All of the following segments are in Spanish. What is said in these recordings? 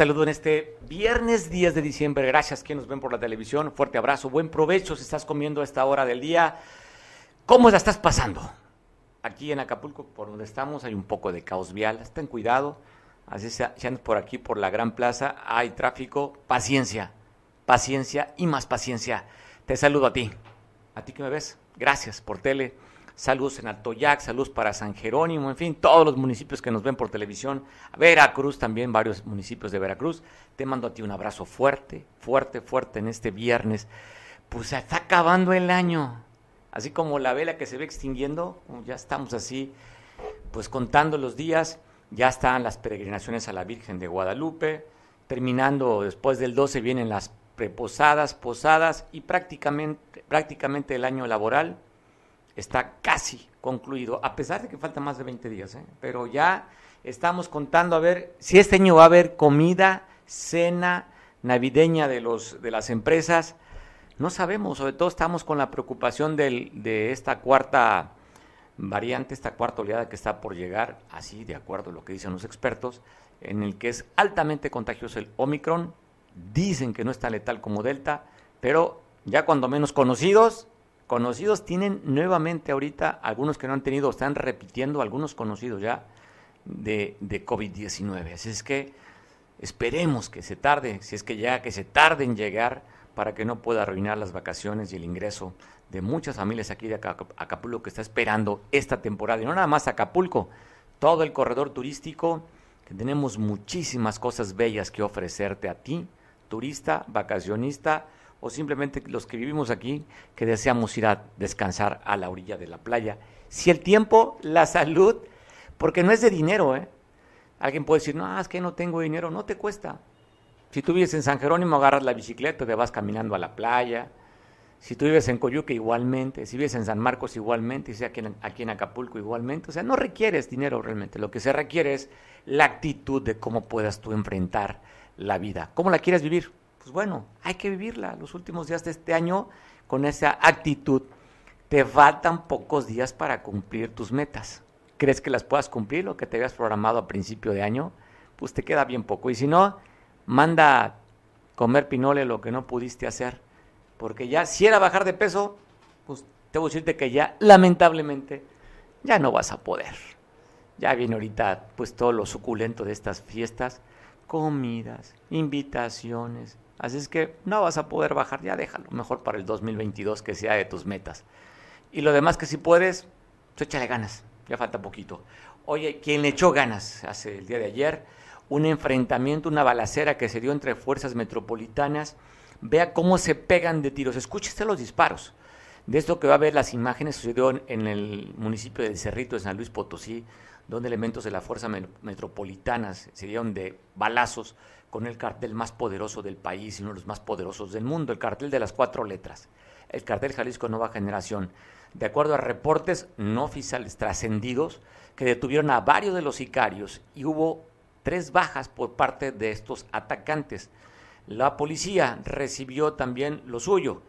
saludo en este viernes 10 de diciembre. Gracias que nos ven por la televisión. Fuerte abrazo, buen provecho si estás comiendo a esta hora del día. ¿Cómo la estás pasando? Aquí en Acapulco, por donde estamos, hay un poco de caos vial. Ten cuidado. Así andas por aquí, por la Gran Plaza, hay tráfico. Paciencia, paciencia y más paciencia. Te saludo a ti. A ti que me ves. Gracias por tele saludos en Altoyac, saludos para San Jerónimo, en fin, todos los municipios que nos ven por televisión, Veracruz también, varios municipios de Veracruz. Te mando a ti un abrazo fuerte, fuerte, fuerte en este viernes. Pues está acabando el año, así como la vela que se ve extinguiendo, ya estamos así, pues contando los días, ya están las peregrinaciones a la Virgen de Guadalupe, terminando después del 12 vienen las preposadas, posadas y prácticamente, prácticamente el año laboral está casi concluido, a pesar de que falta más de 20 días, ¿eh? pero ya estamos contando a ver si este año va a haber comida, cena navideña de, los, de las empresas. No sabemos, sobre todo estamos con la preocupación del, de esta cuarta variante, esta cuarta oleada que está por llegar, así de acuerdo a lo que dicen los expertos, en el que es altamente contagioso el Omicron. Dicen que no es tan letal como Delta, pero ya cuando menos conocidos, conocidos tienen nuevamente ahorita, algunos que no han tenido, están repitiendo, algunos conocidos ya de, de COVID-19. Así es que esperemos que se tarde, si es que ya que se tarde en llegar para que no pueda arruinar las vacaciones y el ingreso de muchas familias aquí de Acapulco que está esperando esta temporada. Y no nada más Acapulco, todo el corredor turístico, que tenemos muchísimas cosas bellas que ofrecerte a ti, turista, vacacionista, o simplemente los que vivimos aquí que deseamos ir a descansar a la orilla de la playa. Si el tiempo, la salud, porque no es de dinero, ¿eh? Alguien puede decir, no, es que no tengo dinero, no te cuesta. Si tú vives en San Jerónimo, agarras la bicicleta, te vas caminando a la playa. Si tú vives en Coyuca, igualmente. Si vives en San Marcos, igualmente. Si aquí en, aquí en Acapulco, igualmente. O sea, no requieres dinero realmente. Lo que se requiere es la actitud de cómo puedas tú enfrentar la vida. ¿Cómo la quieres vivir? Pues bueno, hay que vivirla los últimos días de este año con esa actitud. Te faltan pocos días para cumplir tus metas. ¿Crees que las puedas cumplir lo que te habías programado a principio de año? Pues te queda bien poco. Y si no, manda comer pinole lo que no pudiste hacer. Porque ya, si era bajar de peso, pues te voy a decirte que ya, lamentablemente, ya no vas a poder. Ya viene ahorita, pues todo lo suculento de estas fiestas, comidas, invitaciones, Así es que no vas a poder bajar, ya déjalo, mejor para el 2022 que sea de tus metas. Y lo demás que si puedes, pues échale ganas, ya falta poquito. Oye, quien le echó ganas hace el día de ayer, un enfrentamiento, una balacera que se dio entre fuerzas metropolitanas, vea cómo se pegan de tiros, escúchese los disparos. De esto que va a ver las imágenes sucedió en el municipio de Cerrito, de San Luis Potosí, donde elementos de la fuerza metropolitana se dieron de balazos con el cartel más poderoso del país y uno de los más poderosos del mundo, el cartel de las cuatro letras, el cartel Jalisco Nueva Generación. De acuerdo a reportes no oficiales trascendidos que detuvieron a varios de los sicarios y hubo tres bajas por parte de estos atacantes. La policía recibió también lo suyo,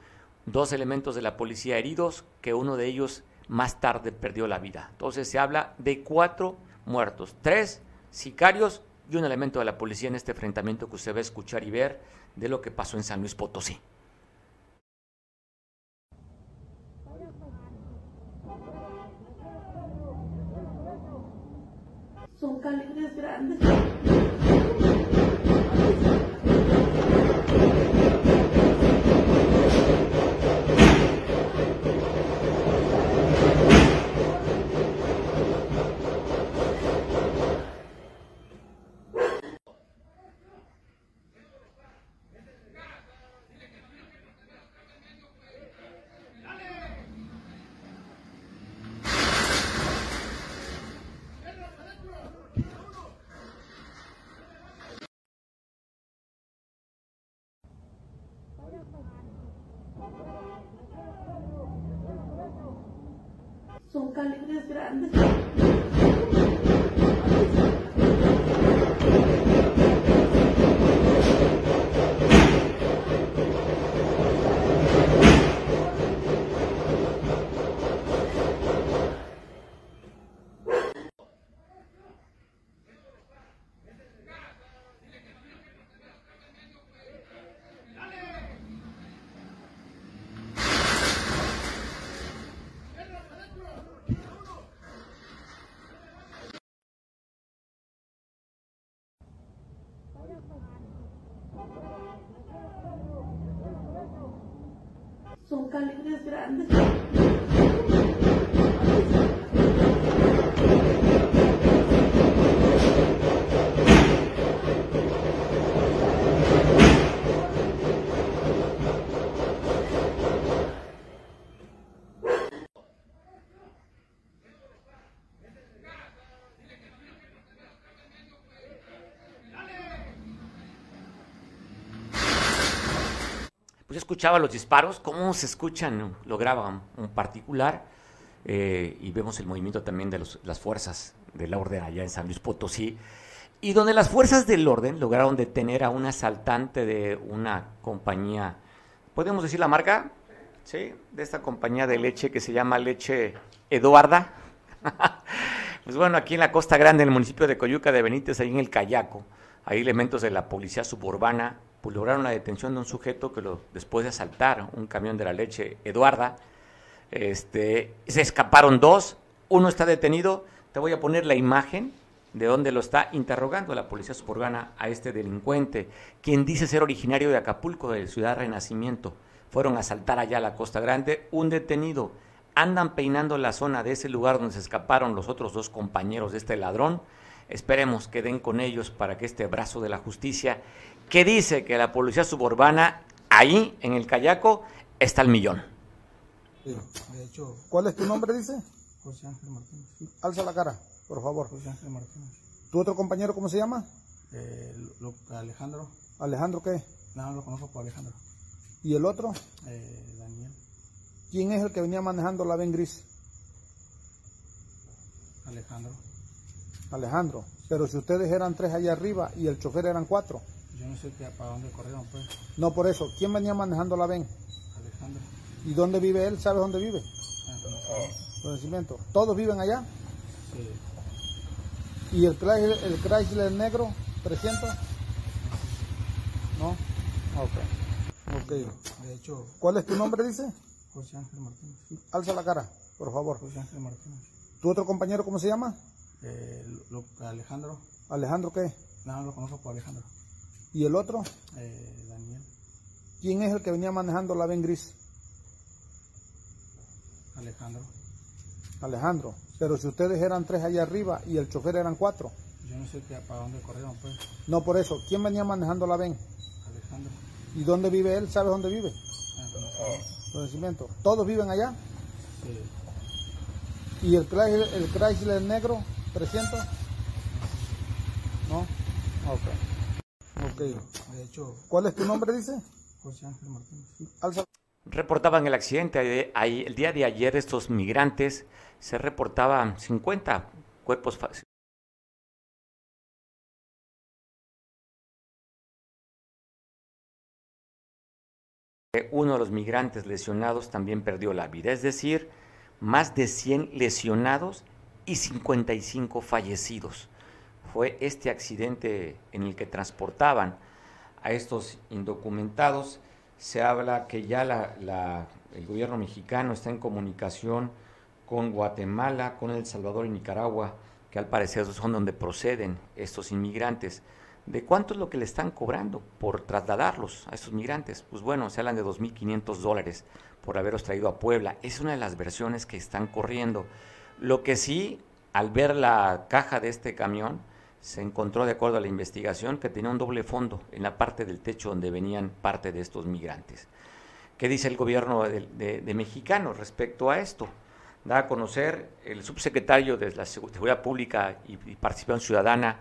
dos elementos de la policía heridos, que uno de ellos más tarde perdió la vida. Entonces se habla de cuatro muertos, tres sicarios y un elemento de la policía en este enfrentamiento que usted va a escuchar y ver de lo que pasó en San Luis Potosí. Son calibres grandes. Son calibres grandes. Pues escuchaba los disparos, cómo se escuchan, lo graba un particular eh, y vemos el movimiento también de las fuerzas del orden allá en San Luis Potosí y donde las fuerzas del orden lograron detener a un asaltante de una compañía, ¿podemos decir la marca? Sí, de esta compañía de leche que se llama Leche Eduarda. pues bueno, aquí en la Costa Grande, en el municipio de Coyuca de Benítez, ahí en el Cayaco, hay elementos de la policía suburbana, pues lograron la detención de un sujeto que lo, después de asaltar un camión de la leche Eduarda, este, se escaparon dos, uno está detenido, te voy a poner la imagen de donde lo está interrogando la policía suburbana a este delincuente, quien dice ser originario de Acapulco, de Ciudad Renacimiento. Fueron a asaltar allá a la Costa Grande, un detenido. Andan peinando la zona de ese lugar donde se escaparon los otros dos compañeros de este ladrón. Esperemos que den con ellos para que este brazo de la justicia, que dice que la policía suburbana, ahí en el Cayaco, está al millón. Sí, de hecho, ¿cuál es tu nombre, dice? José Ángel Martínez. Alza la cara, por favor. José Ángel Martínez. ¿Tu otro compañero cómo se llama? Eh, lo- Alejandro. Alejandro, ¿qué? No, lo conozco por Alejandro. ¿Y el otro? Eh, Daniel. ¿Quién es el que venía manejando la Ben Gris? Alejandro. Alejandro. Pero si ustedes eran tres allá arriba y el chofer eran cuatro. Yo no sé qué, para dónde corrieron, pues. No por eso. ¿Quién venía manejando la Ben? Alejandro. ¿Y dónde vive él? ¿Sabes dónde vive? Ah. Conocimiento. ¿Todos viven allá? Sí. ¿Y el Chrysler, el Chrysler negro? ¿300? ¿No? Ok. Ok. De hecho, ¿Cuál es tu nombre, dice? José Ángel Martínez. Alza la cara, por favor. José Ángel Martínez. ¿Tu otro compañero cómo se llama? Eh, lo- Alejandro. Alejandro, ¿qué? No, lo conozco por Alejandro. ¿Y el otro? Eh, Daniel. ¿Quién es el que venía manejando la Ben Gris? Alejandro. Alejandro. Pero si ustedes eran tres allá arriba y el chofer eran cuatro. Yo no sé qué, para dónde corrieron, pues. No por eso. ¿Quién venía manejando la Ben? Alejandro. ¿Y dónde vive él? ¿Sabes dónde vive? Ah. Conocimiento. ¿Todos viven allá? Sí. ¿Y el Chrysler, el Chrysler negro? ¿300? ¿No? Ok. Ok. De hecho, ¿Cuál es tu nombre, dice? José Ángel Martínez. Alza. Reportaban el accidente el día de ayer estos migrantes, se reportaban 50 cuerpos uno de los migrantes lesionados también perdió la vida, es decir, más de 100 lesionados y 55 fallecidos. Fue este accidente en el que transportaban a estos indocumentados. Se habla que ya la- el gobierno mexicano está en comunicación con Guatemala, con El Salvador y Nicaragua, que al parecer son donde proceden estos inmigrantes. ¿De cuánto es lo que le están cobrando por trasladarlos a estos migrantes? Pues bueno, se hablan de 2.500 dólares por haberlos traído a Puebla. Es una de las versiones que están corriendo. Lo que sí, al ver la caja de este camión, se encontró, de acuerdo a la investigación, que tenía un doble fondo en la parte del techo donde venían parte de estos migrantes. ¿Qué dice el gobierno de, mexicano respecto a esto? Da a conocer el subsecretario de la Segu- Seguridad Pública y, y Participación Ciudadana,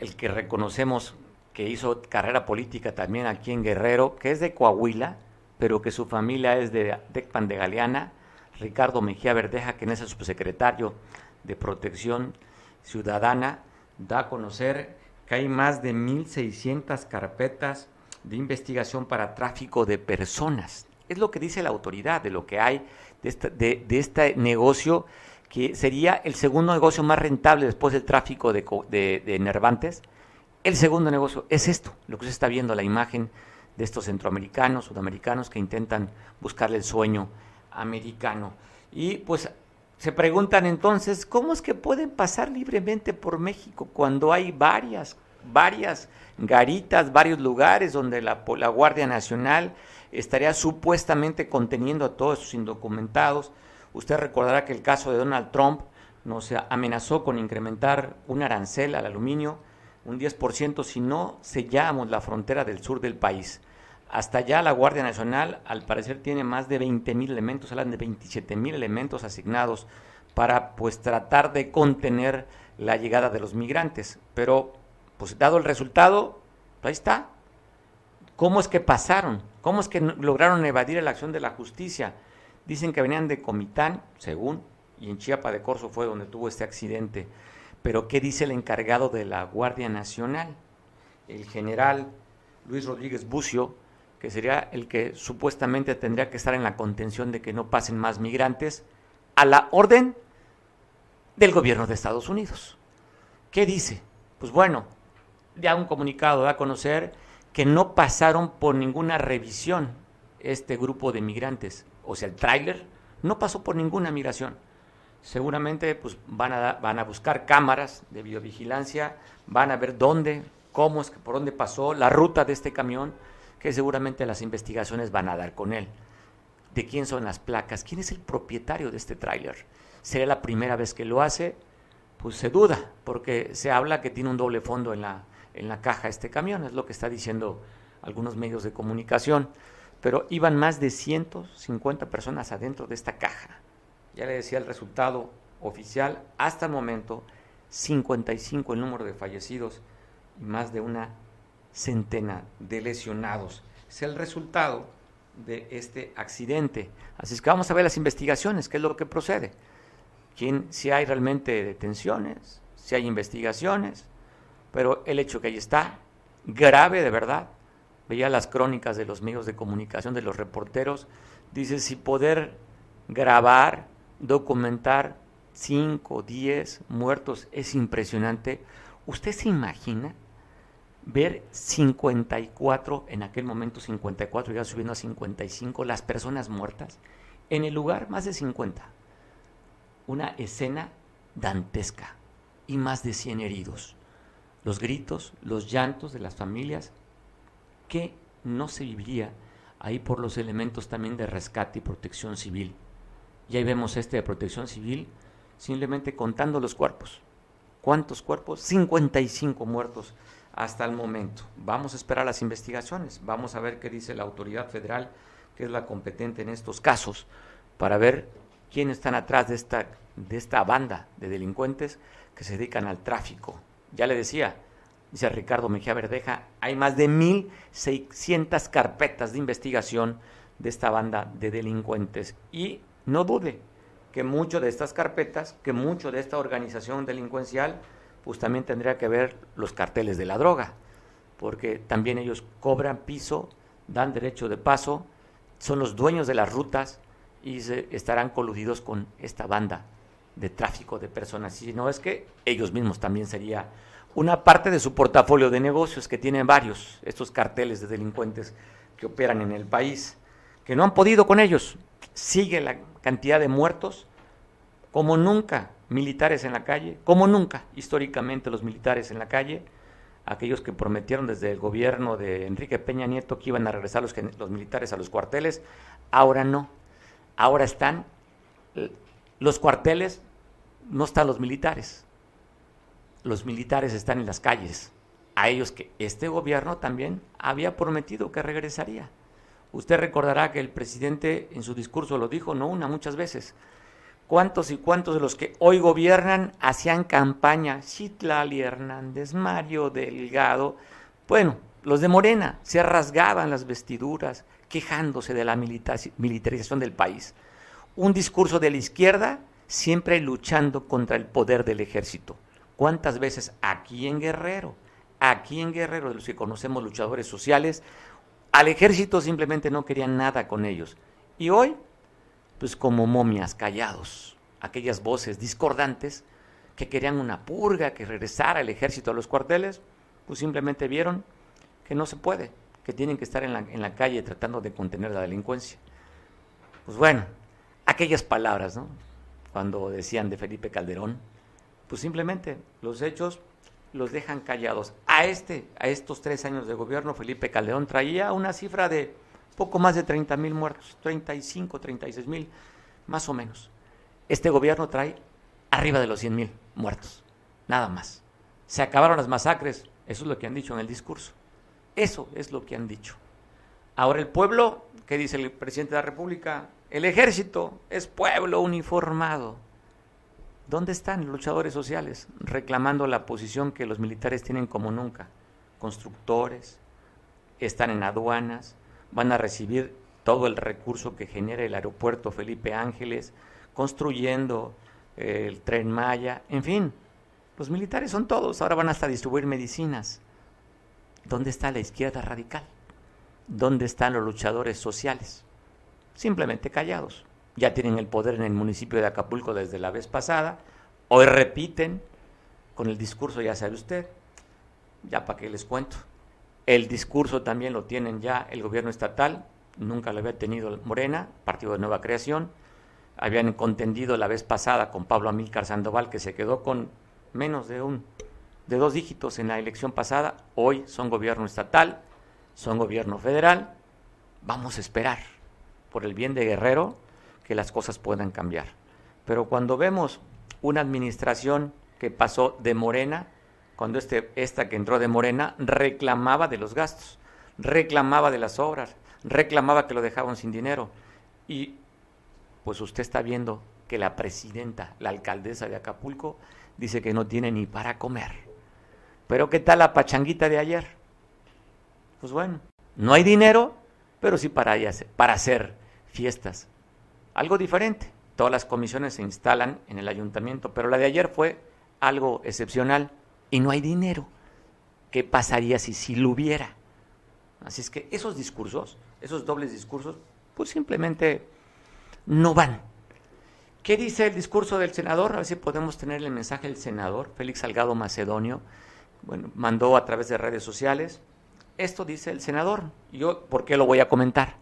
el que reconocemos que hizo carrera política también aquí en Guerrero, que es de Coahuila, pero que su familia es de Tecpan de Galeana, Ricardo Mejía Verdeja, que es el subsecretario de Protección Ciudadana, da a conocer que hay más de 1.600 carpetas de investigación para tráfico de personas. Es lo que dice la autoridad de lo que hay de, este negocio, que sería el segundo negocio más rentable después del tráfico de, co- de, de enervantes. El segundo negocio es esto, lo que se está viendo, la imagen de estos centroamericanos, sudamericanos que intentan buscarle el sueño americano. Y pues se preguntan entonces, ¿cómo es que pueden pasar libremente por México cuando hay varias, varias garitas, varios lugares donde la, la Guardia Nacional estaría supuestamente conteniendo a todos esos indocumentados. Usted recordará que el caso de Donald Trump nos amenazó con incrementar un arancel al aluminio, un 10% si no sellamos la frontera del sur del país. Hasta allá la Guardia Nacional al parecer tiene más de 20 mil elementos, hablan de 27 mil elementos asignados para pues tratar de contener la llegada de los migrantes. Pero pues dado el resultado, ahí está. ¿Cómo es que pasaron? ¿Cómo es que lograron evadir la acción de la justicia? Dicen que venían de Comitán, según, y en Chiapa de Corzo fue donde tuvo este accidente. Pero ¿qué dice el encargado de la Guardia Nacional? El general Luis Rodríguez Bucio, que sería el que supuestamente tendría que estar en la contención de que no pasen más migrantes, a la orden del gobierno de Estados Unidos. ¿Qué dice? Pues bueno, ya un comunicado da a conocer que no pasaron por ninguna revisión este grupo de migrantes. O sea, el tráiler no pasó por ninguna migración. Seguramente pues, van, a, van a buscar cámaras de videovigilancia, van a ver dónde, cómo es que por dónde pasó, la ruta de este camión, que seguramente las investigaciones van a dar con él. ¿De quién son las placas? ¿Quién es el propietario de este tráiler? ¿Sería la primera vez que lo hace? Pues se duda, porque se habla que tiene un doble fondo en la, en la caja este camión, es lo que está diciendo algunos medios de comunicación. Pero iban más de 150 personas adentro de esta caja. Ya le decía el resultado oficial, hasta el momento 55 el número de fallecidos y más de una centena de lesionados. Es el resultado de este accidente. Así es que vamos a ver las investigaciones, qué es lo que procede. ¿Quién, si hay realmente detenciones, si hay investigaciones, pero el hecho que ahí está, grave de verdad, veía las crónicas de los medios de comunicación, de los reporteros, dice, si poder grabar, documentar 5, 10 muertos es impresionante, ¿usted se imagina ver 54, en aquel momento 54, ya subiendo a 55, las personas muertas? En el lugar, más de 50. Una escena dantesca y más de 100 heridos los gritos, los llantos de las familias, que no se viviría ahí por los elementos también de rescate y protección civil. Y ahí vemos este de protección civil simplemente contando los cuerpos. ¿Cuántos cuerpos? 55 muertos hasta el momento. Vamos a esperar las investigaciones, vamos a ver qué dice la autoridad federal, que es la competente en estos casos, para ver quiénes están atrás de esta, de esta banda de delincuentes que se dedican al tráfico ya le decía, dice Ricardo Mejía Verdeja, hay más de 1.600 carpetas de investigación de esta banda de delincuentes. Y no dude que mucho de estas carpetas, que mucho de esta organización delincuencial, pues también tendría que ver los carteles de la droga, porque también ellos cobran piso, dan derecho de paso, son los dueños de las rutas y se estarán coludidos con esta banda de tráfico de personas. Y no es que ellos mismos también sería una parte de su portafolio de negocios, que tienen varios, estos carteles de delincuentes que operan en el país, que no han podido con ellos. Sigue la cantidad de muertos, como nunca, militares en la calle, como nunca, históricamente los militares en la calle, aquellos que prometieron desde el gobierno de Enrique Peña Nieto que iban a regresar los, militares a los cuarteles, ahora no, ahora están los cuarteles, no están los militares, los militares están en las calles, a ellos que este gobierno también había prometido que regresaría. Usted recordará que el presidente en su discurso lo dijo, no una, muchas veces. ¿Cuántos y cuántos de los que hoy gobiernan hacían campaña? Chitlali Hernández, Mario Delgado. Bueno, los de Morena se rasgaban las vestiduras quejándose de la militarización del país. Un discurso de la izquierda siempre luchando contra el poder del ejército. ¿Cuántas veces aquí en Guerrero, aquí en Guerrero, de los que conocemos luchadores sociales, al ejército simplemente no querían nada con ellos? Y hoy, pues como momias callados, aquellas voces discordantes que querían una purga, que regresara el ejército a los cuarteles, pues simplemente vieron que no se puede, que tienen que estar en la, en la calle tratando de contener la delincuencia. Pues bueno, aquellas palabras, ¿no? Cuando decían de Felipe Calderón, pues simplemente los hechos los dejan callados. A este, a estos tres años de gobierno, Felipe Calderón traía una cifra de poco más de 30 mil muertos, 35, 36 mil, más o menos. Este gobierno trae arriba de los 100 mil muertos, nada más. Se acabaron las masacres, eso es lo que han dicho en el discurso. Eso es lo que han dicho. Ahora el pueblo, ¿qué dice el presidente de la República? El ejército es pueblo uniformado. ¿Dónde están los luchadores sociales reclamando la posición que los militares tienen como nunca? Constructores, están en aduanas, van a recibir todo el recurso que genera el aeropuerto Felipe Ángeles, construyendo eh, el tren Maya, en fin, los militares son todos, ahora van hasta distribuir medicinas. ¿Dónde está la izquierda radical? ¿Dónde están los luchadores sociales? Simplemente callados. Ya tienen el poder en el municipio de Acapulco desde la vez pasada. Hoy repiten con el discurso, ya sabe usted. Ya para qué les cuento. El discurso también lo tienen ya el gobierno estatal. Nunca lo había tenido Morena, Partido de Nueva Creación. Habían contendido la vez pasada con Pablo Amílcar Sandoval, que se quedó con menos de un de dos dígitos en la elección pasada. Hoy son gobierno estatal, son gobierno federal. Vamos a esperar, por el bien de Guerrero, que las cosas puedan cambiar. Pero cuando vemos una administración que pasó de Morena, cuando este, esta que entró de Morena reclamaba de los gastos, reclamaba de las obras, reclamaba que lo dejaban sin dinero. Y pues usted está viendo que la presidenta, la alcaldesa de Acapulco, dice que no tiene ni para comer. Pero ¿qué tal la pachanguita de ayer? Pues bueno, no hay dinero, pero sí para, para hacer fiestas. Algo diferente. Todas las comisiones se instalan en el ayuntamiento, pero la de ayer fue algo excepcional y no hay dinero. ¿Qué pasaría si si lo hubiera? Así es que esos discursos, esos dobles discursos, pues simplemente no van. ¿Qué dice el discurso del senador? A ver si podemos tener el mensaje del senador, Félix Salgado Macedonio. Bueno, mandó a través de redes sociales. Esto dice el senador. Yo, ¿por qué lo voy a comentar?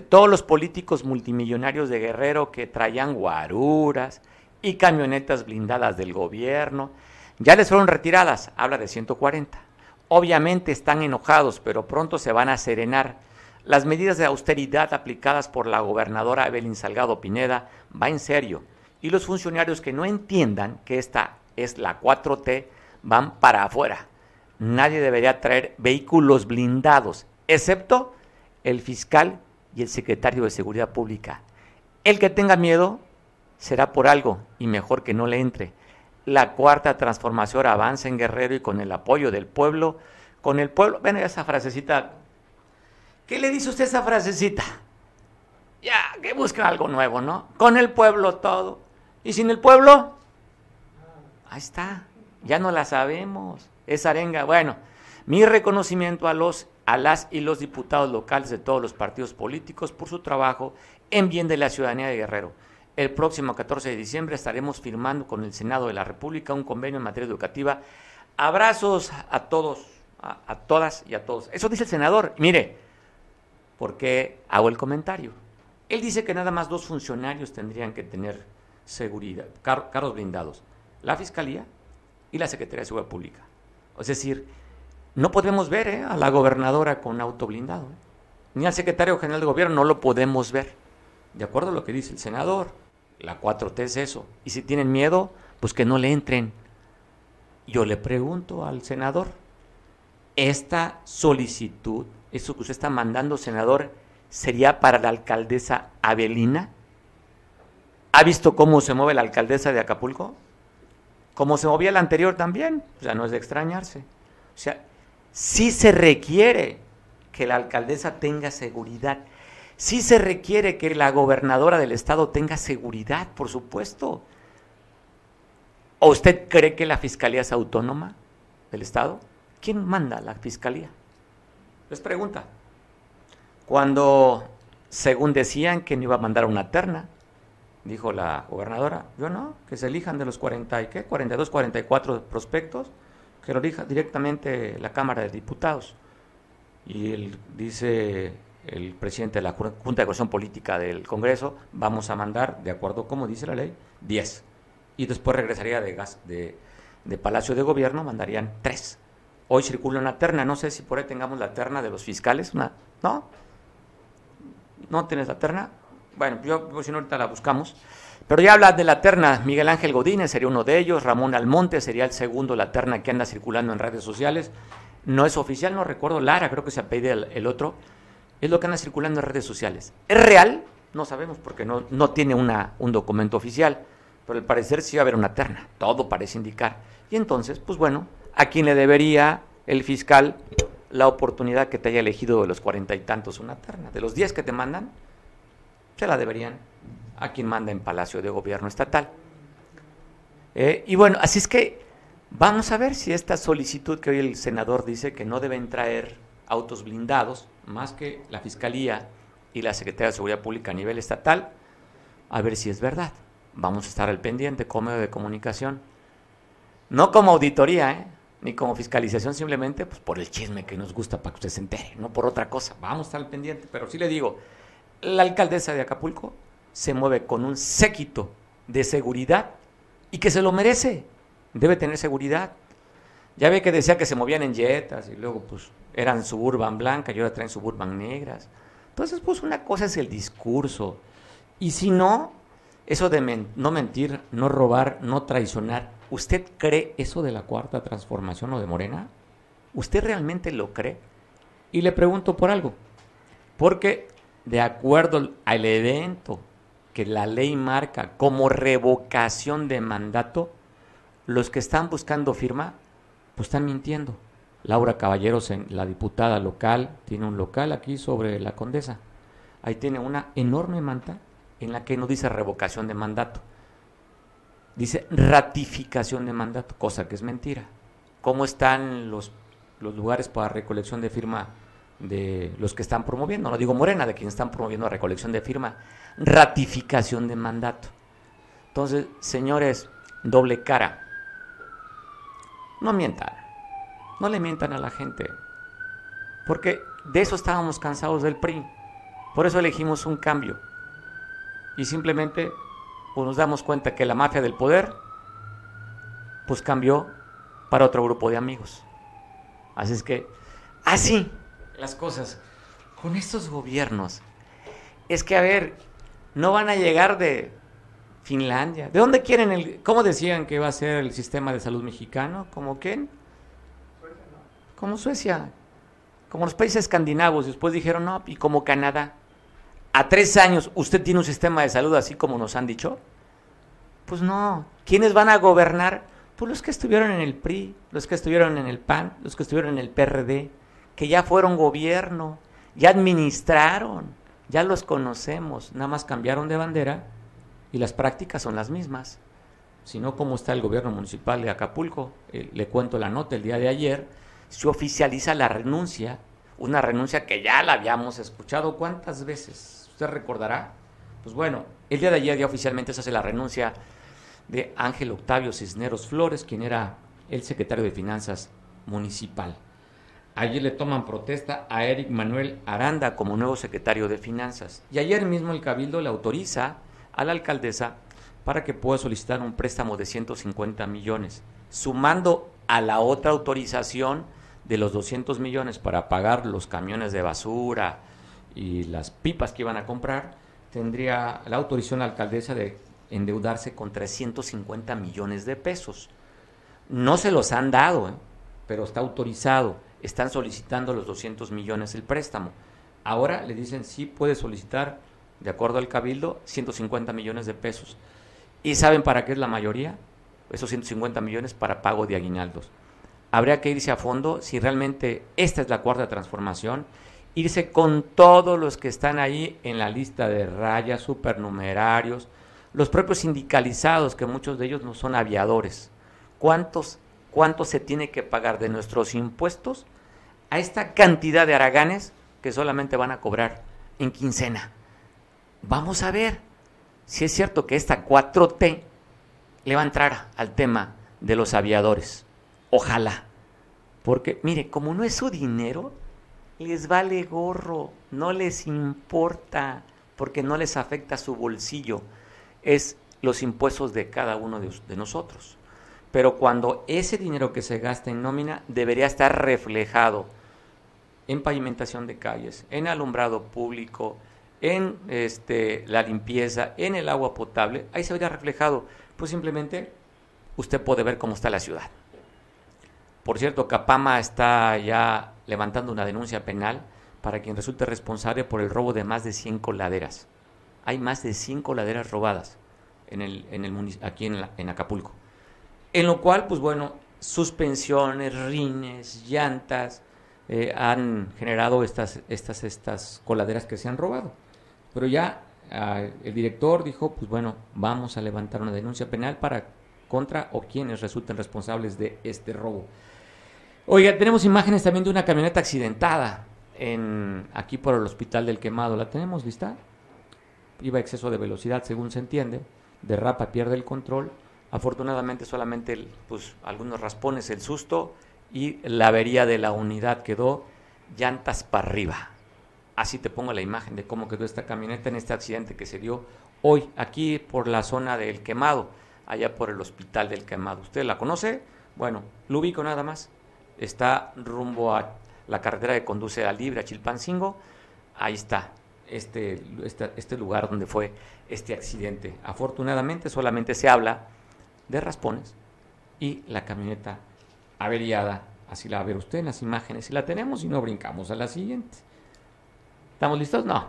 todos los políticos multimillonarios de Guerrero que traían guaruras y camionetas blindadas del gobierno, ya les fueron retiradas, habla de 140. Obviamente están enojados, pero pronto se van a serenar. Las medidas de austeridad aplicadas por la gobernadora Evelyn Salgado Pineda va en serio. Y los funcionarios que no entiendan que esta es la 4T van para afuera. Nadie debería traer vehículos blindados, excepto el fiscal y el secretario de Seguridad Pública. El que tenga miedo será por algo y mejor que no le entre. La cuarta transformación avanza en Guerrero y con el apoyo del pueblo, con el pueblo, ven esa frasecita. ¿Qué le dice usted esa frasecita? Ya, que busca algo nuevo, ¿no? Con el pueblo todo. ¿Y sin el pueblo? Ahí está, ya no la sabemos. Es arenga. Bueno, mi reconocimiento a los a las y los diputados locales de todos los partidos políticos por su trabajo en bien de la ciudadanía de Guerrero. El próximo 14 de diciembre estaremos firmando con el Senado de la República un convenio en materia educativa. Abrazos a todos, a, todas y a todos. Eso dice el senador. Mire, ¿por qué hago el comentario? Él dice que nada más dos funcionarios tendrían que tener seguridad, carros blindados, la Fiscalía y la Secretaría de Seguridad Pública. Es decir, no podemos ver ¿eh? a la gobernadora con auto blindado, ¿eh? ni al secretario general de gobierno, no lo podemos ver. De acuerdo a lo que dice el senador, la 4T es eso. Y si tienen miedo, pues que no le entren. Yo le pregunto al senador, ¿esta solicitud, eso que usted está mandando, senador, sería para la alcaldesa Abelina? ¿Ha visto cómo se mueve la alcaldesa de Acapulco? Como se movía la anterior también, o sea, no es de extrañarse. O sea, sí se requiere que la alcaldesa tenga seguridad. Sí se requiere que la gobernadora del estado tenga seguridad, por supuesto. ¿O usted cree que la fiscalía es autónoma del estado? ¿Quién manda la fiscalía? Les pregunta. Cuando, según decían que no iba a mandar una terna, dijo la gobernadora, yo no, que se elijan de los 40 y qué, 42, 44 prospectos, que lo elija directamente la Cámara de Diputados. Y él dice el presidente de la Junta de Coordinación Política del Congreso, vamos a mandar, de acuerdo como dice la ley, 10. Y después regresaría de, gas, de, de Palacio de Gobierno, mandarían 3. Hoy circula una terna, no sé si por ahí tengamos la terna de los fiscales, una, ¿no? ¿No tienes la terna? Bueno, yo, pues, si no, ahorita la buscamos. Pero ya habla de la terna. Miguel Ángel Godínez sería uno de ellos. Ramón Almonte sería el segundo, la terna que anda circulando en redes sociales. No es oficial, no recuerdo. Lara, creo que se apellida el, el otro. Es lo que anda circulando en redes sociales. ¿Es real? No sabemos porque no, no tiene una, un documento oficial. Pero al parecer sí va a haber una terna. Todo parece indicar. Y entonces, pues bueno, ¿a quién le debería el fiscal la oportunidad que te haya elegido de los cuarenta y tantos una terna? De los diez que te mandan, se la deberían a quien manda en Palacio de Gobierno Estatal. Eh, y bueno, así es que vamos a ver si esta solicitud que hoy el senador dice que no deben traer autos blindados, más que la Fiscalía y la Secretaría de Seguridad Pública a nivel estatal, a ver si es verdad. Vamos a estar al pendiente como medio de comunicación. No como auditoría, ¿eh? ni como fiscalización, simplemente pues, por el chisme que nos gusta para que usted se entere, no por otra cosa. Vamos a estar al pendiente, pero sí le digo, la alcaldesa de Acapulco se mueve con un séquito de seguridad y que se lo merece. Debe tener seguridad. Ya ve que decía que se movían en jetas y luego pues eran suburban blancas y ahora traen suburban negras. Entonces, pues una cosa es el discurso. Y si no, eso de no mentir, no robar, no traicionar, ¿usted cree eso de la cuarta transformación o de Morena? ¿Usted realmente lo cree? Y le pregunto por algo. Porque de acuerdo al evento que la ley marca como revocación de mandato, los que están buscando firma, pues están mintiendo. Laura Caballeros, la diputada local, tiene un local aquí sobre la Condesa. Ahí tiene una enorme manta en la que no dice revocación de mandato. Dice ratificación de mandato, cosa que es mentira. ¿Cómo están los, los lugares para recolección de firma de los que están promoviendo? No digo Morena, de quienes están promoviendo la recolección de firma. Ratificación de mandato. Entonces, señores, doble cara. No mientan. No le mientan a la gente. Porque de eso estábamos cansados del PRI. Por eso elegimos un cambio y simplemente pues, nos damos cuenta que la mafia del poder pues cambió para otro grupo de amigos. Así es que así las cosas con estos gobiernos es que a ver, no van a llegar de Finlandia. ¿De dónde quieren el cómo decían que va a ser el sistema de salud mexicano? ¿Como quién? Como Suecia, como los países escandinavos, después dijeron, "No, y como Canadá." a tres años usted tiene un sistema de salud así como nos han dicho? Pues no. ¿Quiénes van a gobernar? Pues los que estuvieron en el PRI, los que estuvieron en el PAN, los que estuvieron en el PRD, que ya fueron gobierno, ya administraron, ya los conocemos, nada más cambiaron de bandera y las prácticas son las mismas. Si no, ¿cómo está el gobierno municipal de Acapulco? Eh, le cuento la nota el día de ayer, se oficializa la renuncia, una renuncia que ya la habíamos escuchado cuántas veces usted recordará, pues bueno, el día de ayer ya oficialmente se hace la renuncia de Ángel Octavio Cisneros Flores, quien era el secretario de Finanzas municipal. Ayer le toman protesta a Eric Manuel Aranda como nuevo secretario de Finanzas. Y ayer mismo el Cabildo le autoriza a la alcaldesa para que pueda solicitar un préstamo de 150 millones, sumando a la otra autorización de los 200 millones para pagar los camiones de basura, y las pipas que iban a comprar, tendría la autorización la alcaldesa de endeudarse con 350 millones de pesos. No se los han dado, ¿eh? pero está autorizado. Están solicitando los 200 millones el préstamo. Ahora le dicen sí puede solicitar, de acuerdo al cabildo, 150 millones de pesos. ¿Y saben para qué es la mayoría? Esos 150 millones para pago de aguinaldos. Habría que irse a fondo si realmente esta es la cuarta transformación irse con todos los que están ahí en la lista de rayas, supernumerarios, los propios sindicalizados, que muchos de ellos no son aviadores. ¿Cuántos, ¿Cuánto se tiene que pagar de nuestros impuestos a esta cantidad de araganes que solamente van a cobrar en quincena? Vamos a ver si es cierto que esta 4T le va a entrar al tema de los aviadores. Ojalá. Porque, mire, como no es su dinero, les vale gorro, no les importa, porque no les afecta su bolsillo, es los impuestos de cada uno de, de nosotros. Pero cuando ese dinero que se gasta en nómina debería estar reflejado en pavimentación de calles, en alumbrado público, en este, la limpieza, en el agua potable, ahí se vería reflejado. Pues simplemente usted puede ver cómo está la ciudad. Por cierto, Capama está ya levantando una denuncia penal para quien resulte responsable por el robo de más de 100 coladeras. Hay más de 100 coladeras robadas en el, en el, aquí en, la- en Acapulco. En lo cual, pues bueno, suspensiones, rines, llantas, eh, han generado estas, estas, estas coladeras que se han robado. Pero ya ah, el director dijo, pues bueno, vamos a levantar una denuncia penal para contra o quienes resulten responsables de este robo. Oiga, tenemos imágenes también de una camioneta accidentada en, aquí por el Hospital del Quemado. ¿La tenemos lista? Iba a exceso de velocidad, según se entiende. Derrapa, pierde el control. Afortunadamente solamente el- pues, algunos raspones, el susto y la avería de la unidad quedó llantas para arriba. Así te pongo la imagen de cómo quedó esta camioneta en este accidente que se dio hoy aquí por la zona del Quemado, allá por el Hospital del Quemado. ¿Usted la conoce? Bueno, lo ubico nada más. Está rumbo a la carretera que conduce a Libre, a Chilpancingo. Ahí está este, este, este lugar donde fue este accidente. Afortunadamente solamente se habla de raspones y la camioneta averiada. Así la va a ver usted en las imágenes. Si la tenemos y no brincamos a la siguiente. ¿Estamos listos? No.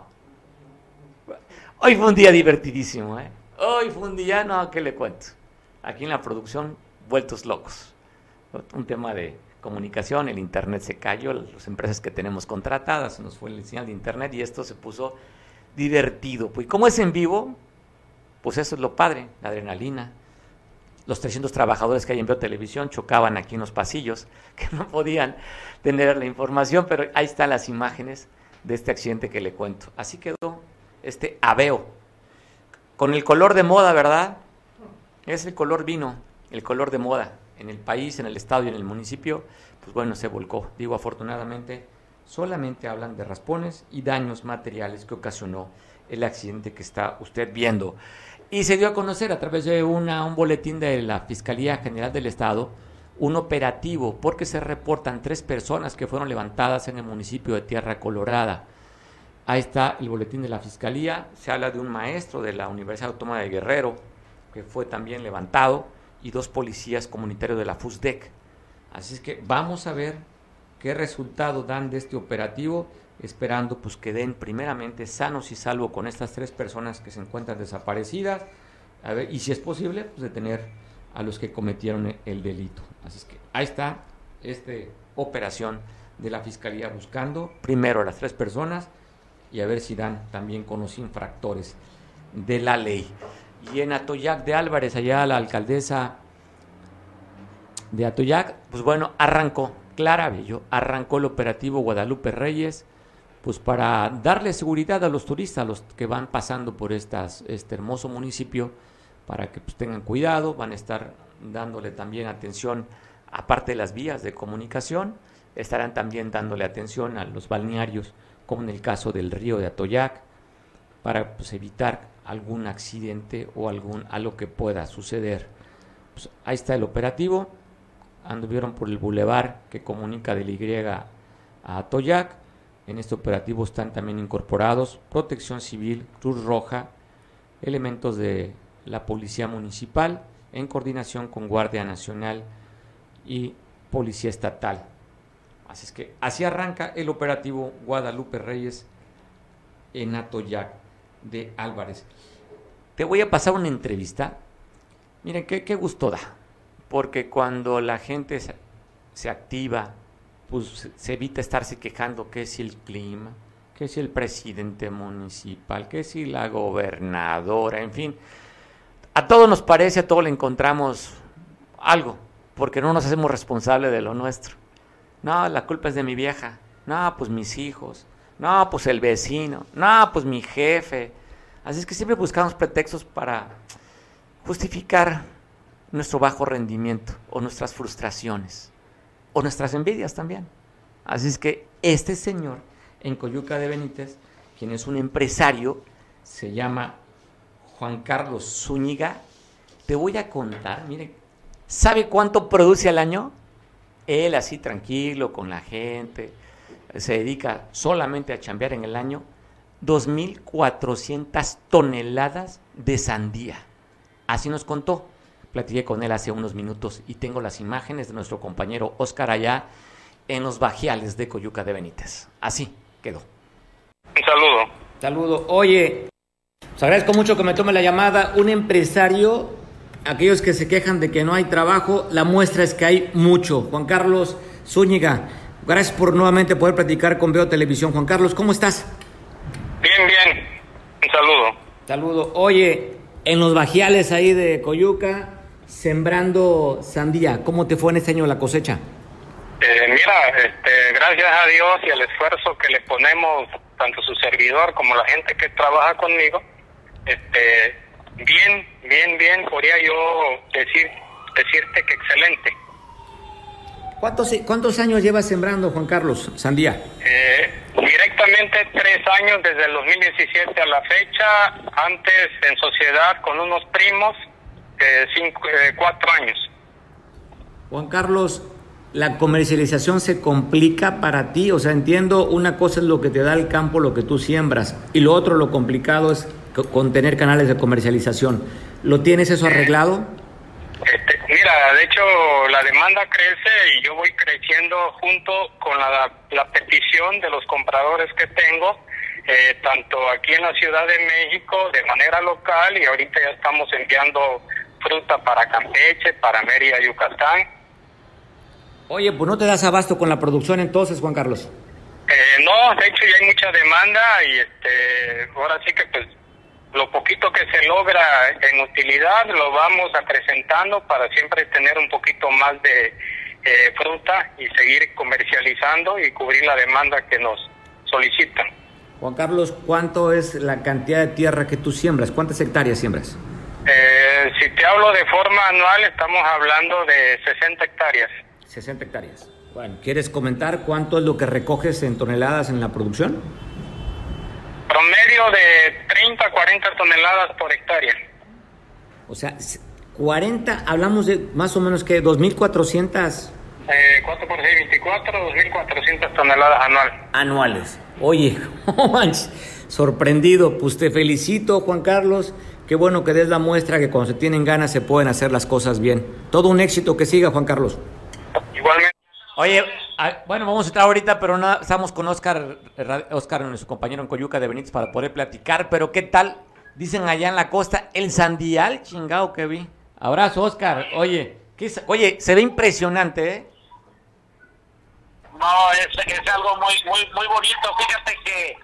Hoy fue un día divertidísimo, ¿eh? Hoy fue un día, no, ¿qué le cuento? Aquí en la producción, vueltos locos. Un tema de comunicación, el internet se cayó, las empresas que tenemos contratadas, nos fue el señal de internet y esto se puso divertido. Pues, ¿cómo es en vivo? Pues eso es lo padre, la adrenalina. Los 300 trabajadores que hay en Veo Televisión chocaban aquí en los pasillos, que no podían tener la información, pero ahí están las imágenes de este accidente que le cuento. Así quedó este aveo, con el color de moda, ¿verdad? Es el color vino, el color de moda en el país, en el estado y en el municipio, pues bueno, se volcó. Digo, afortunadamente, solamente hablan de raspones y daños materiales que ocasionó el accidente que está usted viendo. Y se dio a conocer a través de una, un boletín de la Fiscalía General del Estado un operativo porque se reportan tres personas que fueron levantadas en el municipio de Tierra Colorada. Ahí está el boletín de la Fiscalía, se habla de un maestro de la Universidad Autónoma de Guerrero que fue también levantado y dos policías comunitarios de la FUSDEC. Así es que vamos a ver qué resultado dan de este operativo, esperando pues que den primeramente sanos y salvo con estas tres personas que se encuentran desaparecidas, a ver, y si es posible, pues detener a los que cometieron el delito. Así es que ahí está esta operación de la Fiscalía buscando primero a las tres personas y a ver si dan también con los infractores de la ley. Y en Atoyac de Álvarez, allá la alcaldesa de Atoyac, pues bueno, arrancó, Clara Bello, arrancó el operativo Guadalupe Reyes, pues para darle seguridad a los turistas, a los que van pasando por estas, este hermoso municipio, para que pues, tengan cuidado, van a estar dándole también atención, aparte de las vías de comunicación, estarán también dándole atención a los balnearios, como en el caso del río de Atoyac, para pues, evitar algún accidente o algún algo que pueda suceder. Pues, ahí está el operativo. Anduvieron por el bulevar que comunica del Y a Atoyac. En este operativo están también incorporados Protección Civil, Cruz Roja, elementos de la Policía Municipal en coordinación con Guardia Nacional y Policía Estatal. Así es que así arranca el operativo Guadalupe Reyes en Atoyac de Álvarez. Te voy a pasar una entrevista. Miren, qué, qué gusto da. Porque cuando la gente se, activa, pues se, evita estarse quejando que si el clima, que si el presidente municipal, que si la gobernadora, en fin. A todos nos parece, a todos le encontramos algo, porque no nos hacemos responsables de lo nuestro. No, la culpa es de mi vieja. No, pues mis hijos. No, pues el vecino. No, pues mi jefe. Así es que siempre buscamos pretextos para justificar nuestro bajo rendimiento o nuestras frustraciones o nuestras envidias también. Así es que este señor en Coyuca de Benítez, quien es un empresario, se llama Juan Carlos Zúñiga. Te voy a contar, mire, ¿sabe cuánto produce al año? Él así tranquilo con la gente, se dedica solamente a chambear en el año 2.400 toneladas de sandía. Así nos contó. Platiqué con él hace unos minutos y tengo las imágenes de nuestro compañero Oscar allá en los bajiales de Coyuca de Benítez. Así quedó. Un saludo. Saludo. Oye, os agradezco mucho que me tome la llamada. Un empresario, aquellos que se quejan de que no hay trabajo, la muestra es que hay mucho. Juan Carlos Zúñiga, gracias por nuevamente poder platicar con Veo Televisión. Juan Carlos, ¿cómo estás? Bien, bien. Un saludo. Saludo. Oye, en los bajiales ahí de Coyuca, sembrando sandía, ¿cómo te fue en este año la cosecha? Eh, mira, este, gracias a Dios y al esfuerzo que le ponemos tanto su servidor como la gente que trabaja conmigo, este, bien, bien, bien, podría yo decir, decirte que excelente. ¿Cuántos, ¿Cuántos años llevas sembrando, Juan Carlos, sandía? Eh, directamente tres años desde el 2017 a la fecha, antes en sociedad con unos primos, eh, cinco, eh, cuatro años. Juan Carlos, ¿la comercialización se complica para ti? O sea, entiendo, una cosa es lo que te da el campo, lo que tú siembras, y lo otro, lo complicado es con tener canales de comercialización. ¿Lo tienes eso arreglado? Este, mira, de hecho la demanda crece y yo voy creciendo junto con la, petición de los compradores que tengo, eh, tanto aquí en la Ciudad de México de manera local y ahorita ya estamos enviando fruta para Campeche, para Mérida, Yucatán. Oye, pues no te das abasto con la producción entonces, Juan Carlos. Eh, no, de hecho ya hay mucha demanda y este, ahora sí que pues lo poquito que se logra en utilidad lo vamos acrecentando para siempre tener un poquito más de eh, fruta y seguir comercializando y cubrir la demanda que nos solicitan. Juan Carlos, ¿cuánto es la cantidad de tierra que tú siembras? ¿Cuántas hectáreas siembras? Eh, si te hablo de forma anual, estamos hablando de 60 hectáreas. 60 hectáreas. Bueno, ¿quieres comentar cuánto es lo que recoges en toneladas en la producción? Promedio de 30 a 40 toneladas por hectárea. O sea, 40, hablamos de más o menos que 2.400... Eh, 4 por 6, 24, 2.400 toneladas anual. Anuales. Oye, sorprendido. Pues te felicito, Juan Carlos. Qué bueno que des la muestra que cuando se tienen ganas se pueden hacer las cosas bien. Todo un éxito que siga, Juan Carlos. Igualmente. Oye, ah, bueno, vamos a estar ahorita, pero no, estamos con Oscar, Oscar, nuestro compañero en Coyuca de Benítez, para poder platicar. Pero ¿qué tal? Dicen allá en la costa, el sandial chingado que vi. Abrazo, Oscar. Oye, ¿qué es? oye, se ve impresionante, ¿eh? No, es, es algo muy muy muy bonito. Fíjate que,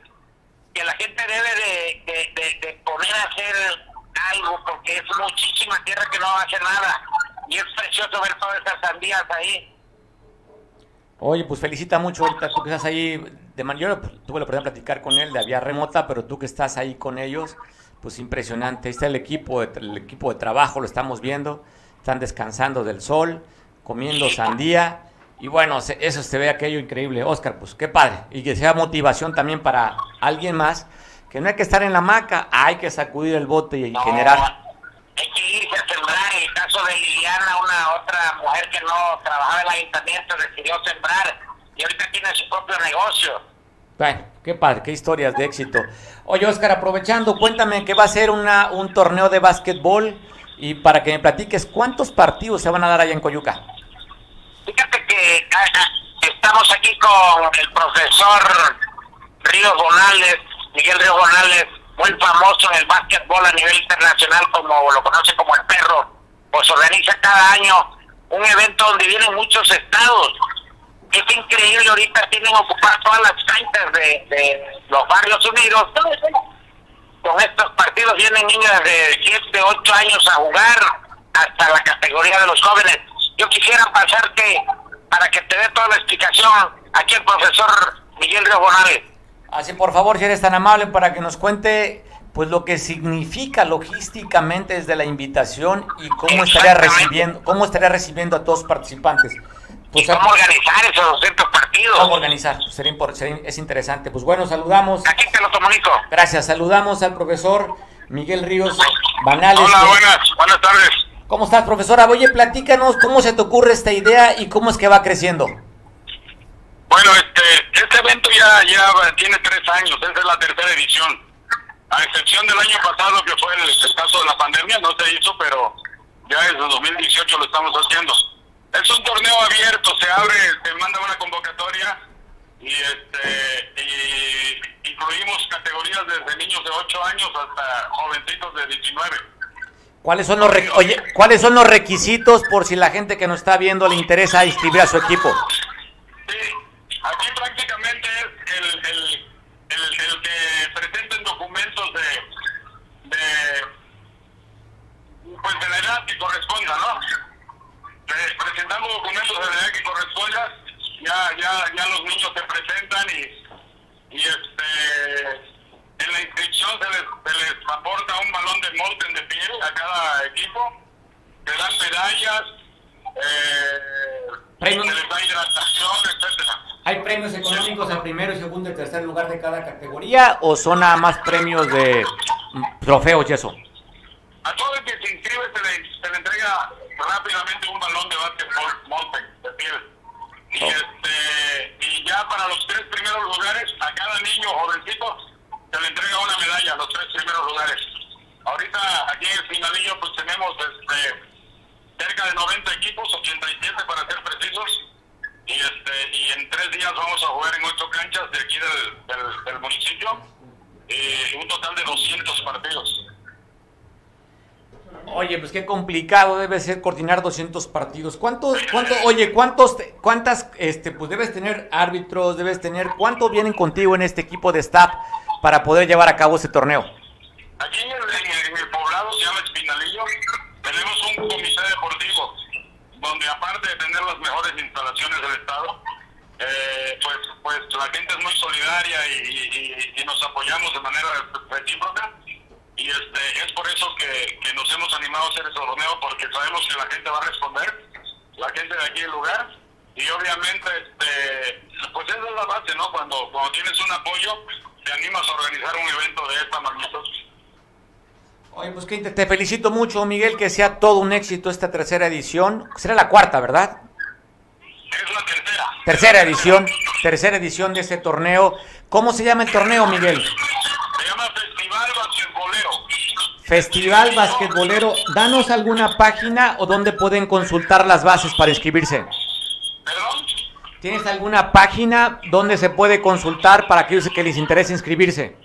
que la gente debe de, de, de, de poner a hacer algo porque es muchísima tierra que no hace nada. Y es precioso ver todas esas sandías ahí. Oye, pues felicita mucho ahorita tú que estás ahí de man- Yo tuve la oportunidad de platicar con él de vía remota, pero tú que estás ahí con ellos, pues impresionante. Ahí está el equipo, el equipo de trabajo, lo estamos viendo. Están descansando del sol, comiendo sandía. Y bueno, eso se ve aquello increíble. Oscar, pues qué padre. Y que sea motivación también para alguien más. Que no hay que estar en la hamaca, hay que sacudir el bote y generar. Hay que irse a sembrar. En el caso de Liliana, una otra mujer que no trabajaba en el ayuntamiento, decidió sembrar y ahorita tiene su propio negocio. Bueno, qué padre, qué historias de éxito. Oye, Oscar, aprovechando, cuéntame que va a ser una, un torneo de básquetbol y para que me platiques cuántos partidos se van a dar allá en Coyuca. Fíjate que ah, ah, estamos aquí con el profesor Ríos Bonales, Miguel Ríos Bonales, muy famoso en el básquetbol a nivel internacional, como lo conoce como el perro. Pues organiza cada año un evento donde vienen muchos estados. Es increíble, ahorita tienen ocupadas todas las canchas de, los barrios unidos. Con estos partidos vienen niños de 7, 8 años a jugar hasta la categoría de los jóvenes. Yo quisiera pasarte para que te dé toda la explicación aquí el profesor Miguel Ríos Bonales. Así, por favor, si eres tan amable para que nos cuente pues lo que significa logísticamente desde la invitación y cómo estaría recibiendo, cómo estaría recibiendo a todos los participantes. Pues, ¿Y cómo organizar esos 200 partidos? ¿Cómo organizar? Sería, impor- sería- es interesante. Pues bueno, saludamos. Aquí te lo comunico. Gracias, saludamos al profesor Miguel Ríos Banales. Hola, que- buenas, buenas tardes. ¿Cómo estás, profesora? Oye, platícanos cómo se te ocurre esta idea y cómo es que va creciendo. Bueno, este, este evento ya, ya tiene tres años, esta es la tercera edición. A excepción del año pasado, que fue el, el caso de la pandemia, no se hizo, pero ya desde 2018 lo estamos haciendo. Es un torneo abierto, se abre, se manda una convocatoria y este y incluimos categorías desde niños de 8 años hasta jovencitos de 19. ¿Cuáles son los oye, cuáles son los requisitos por si la gente que nos está viendo le interesa inscribir a su equipo? Sí, aquí prácticamente es el, el, el, el que presenten documentos de, de pues de la edad que corresponda, ¿no? Eh, presentando documentos de la edad que corresponda, ya, ya, ya los niños se presentan y, y este en la inscripción se les, se les aporta un balón de molten de piel a cada equipo, se dan medallas, eh, se les da hidratación, etcétera. ¿Hay premios económicos al primero, segundo y tercer lugar de cada categoría o son nada más premios de trofeos y eso? A todo el que se inscribe se le, se le entrega rápidamente un balón de básquetbol Molten de piel. Y, este, y ya para los tres primeros lugares, a cada niño jovencito se le entrega una medalla a los tres primeros lugares. Ahorita aquí en el Finalillo pues tenemos este, cerca de 90 equipos, 87 para ser precisos. Y, este, y en tres días vamos a jugar en ocho canchas de aquí del, del, del municipio. Y un total de 200 partidos. Oye, pues qué complicado debe ser coordinar 200 partidos. ¿Cuántos, cuánto, oye, cuántos, cuántas, este, pues debes tener árbitros, debes tener, cuánto vienen contigo en este equipo de staff para poder llevar a cabo ese torneo? Aquí en el, en el- en el poblado se llama Espinalillo, tenemos un comité deportivo donde aparte de tener las mejores instalaciones del estado, eh, pues pues la gente es muy solidaria y, y- y- nos apoyamos de manera recíproca y este es por eso que, que nos hemos animado a hacer este torneo porque sabemos que la gente va a responder, la gente de aquí del lugar y obviamente este pues esa es la base, ¿no? Cuando cuando tienes un apoyo te animas a organizar un evento de esta magnitud. Oye, pues que te, felicito mucho, Miguel, que sea todo un éxito esta tercera edición. Será la cuarta, ¿verdad? Es la tercera. Tercera edición, tercera edición de ese torneo. ¿Cómo se llama el torneo, Miguel? Se llama Festival Basquetbolero. Festival Basquetbolero. Danos alguna página o donde pueden consultar las bases para inscribirse. ¿Perdón? ¿Tienes alguna página donde se puede consultar para aquellos que les interese inscribirse?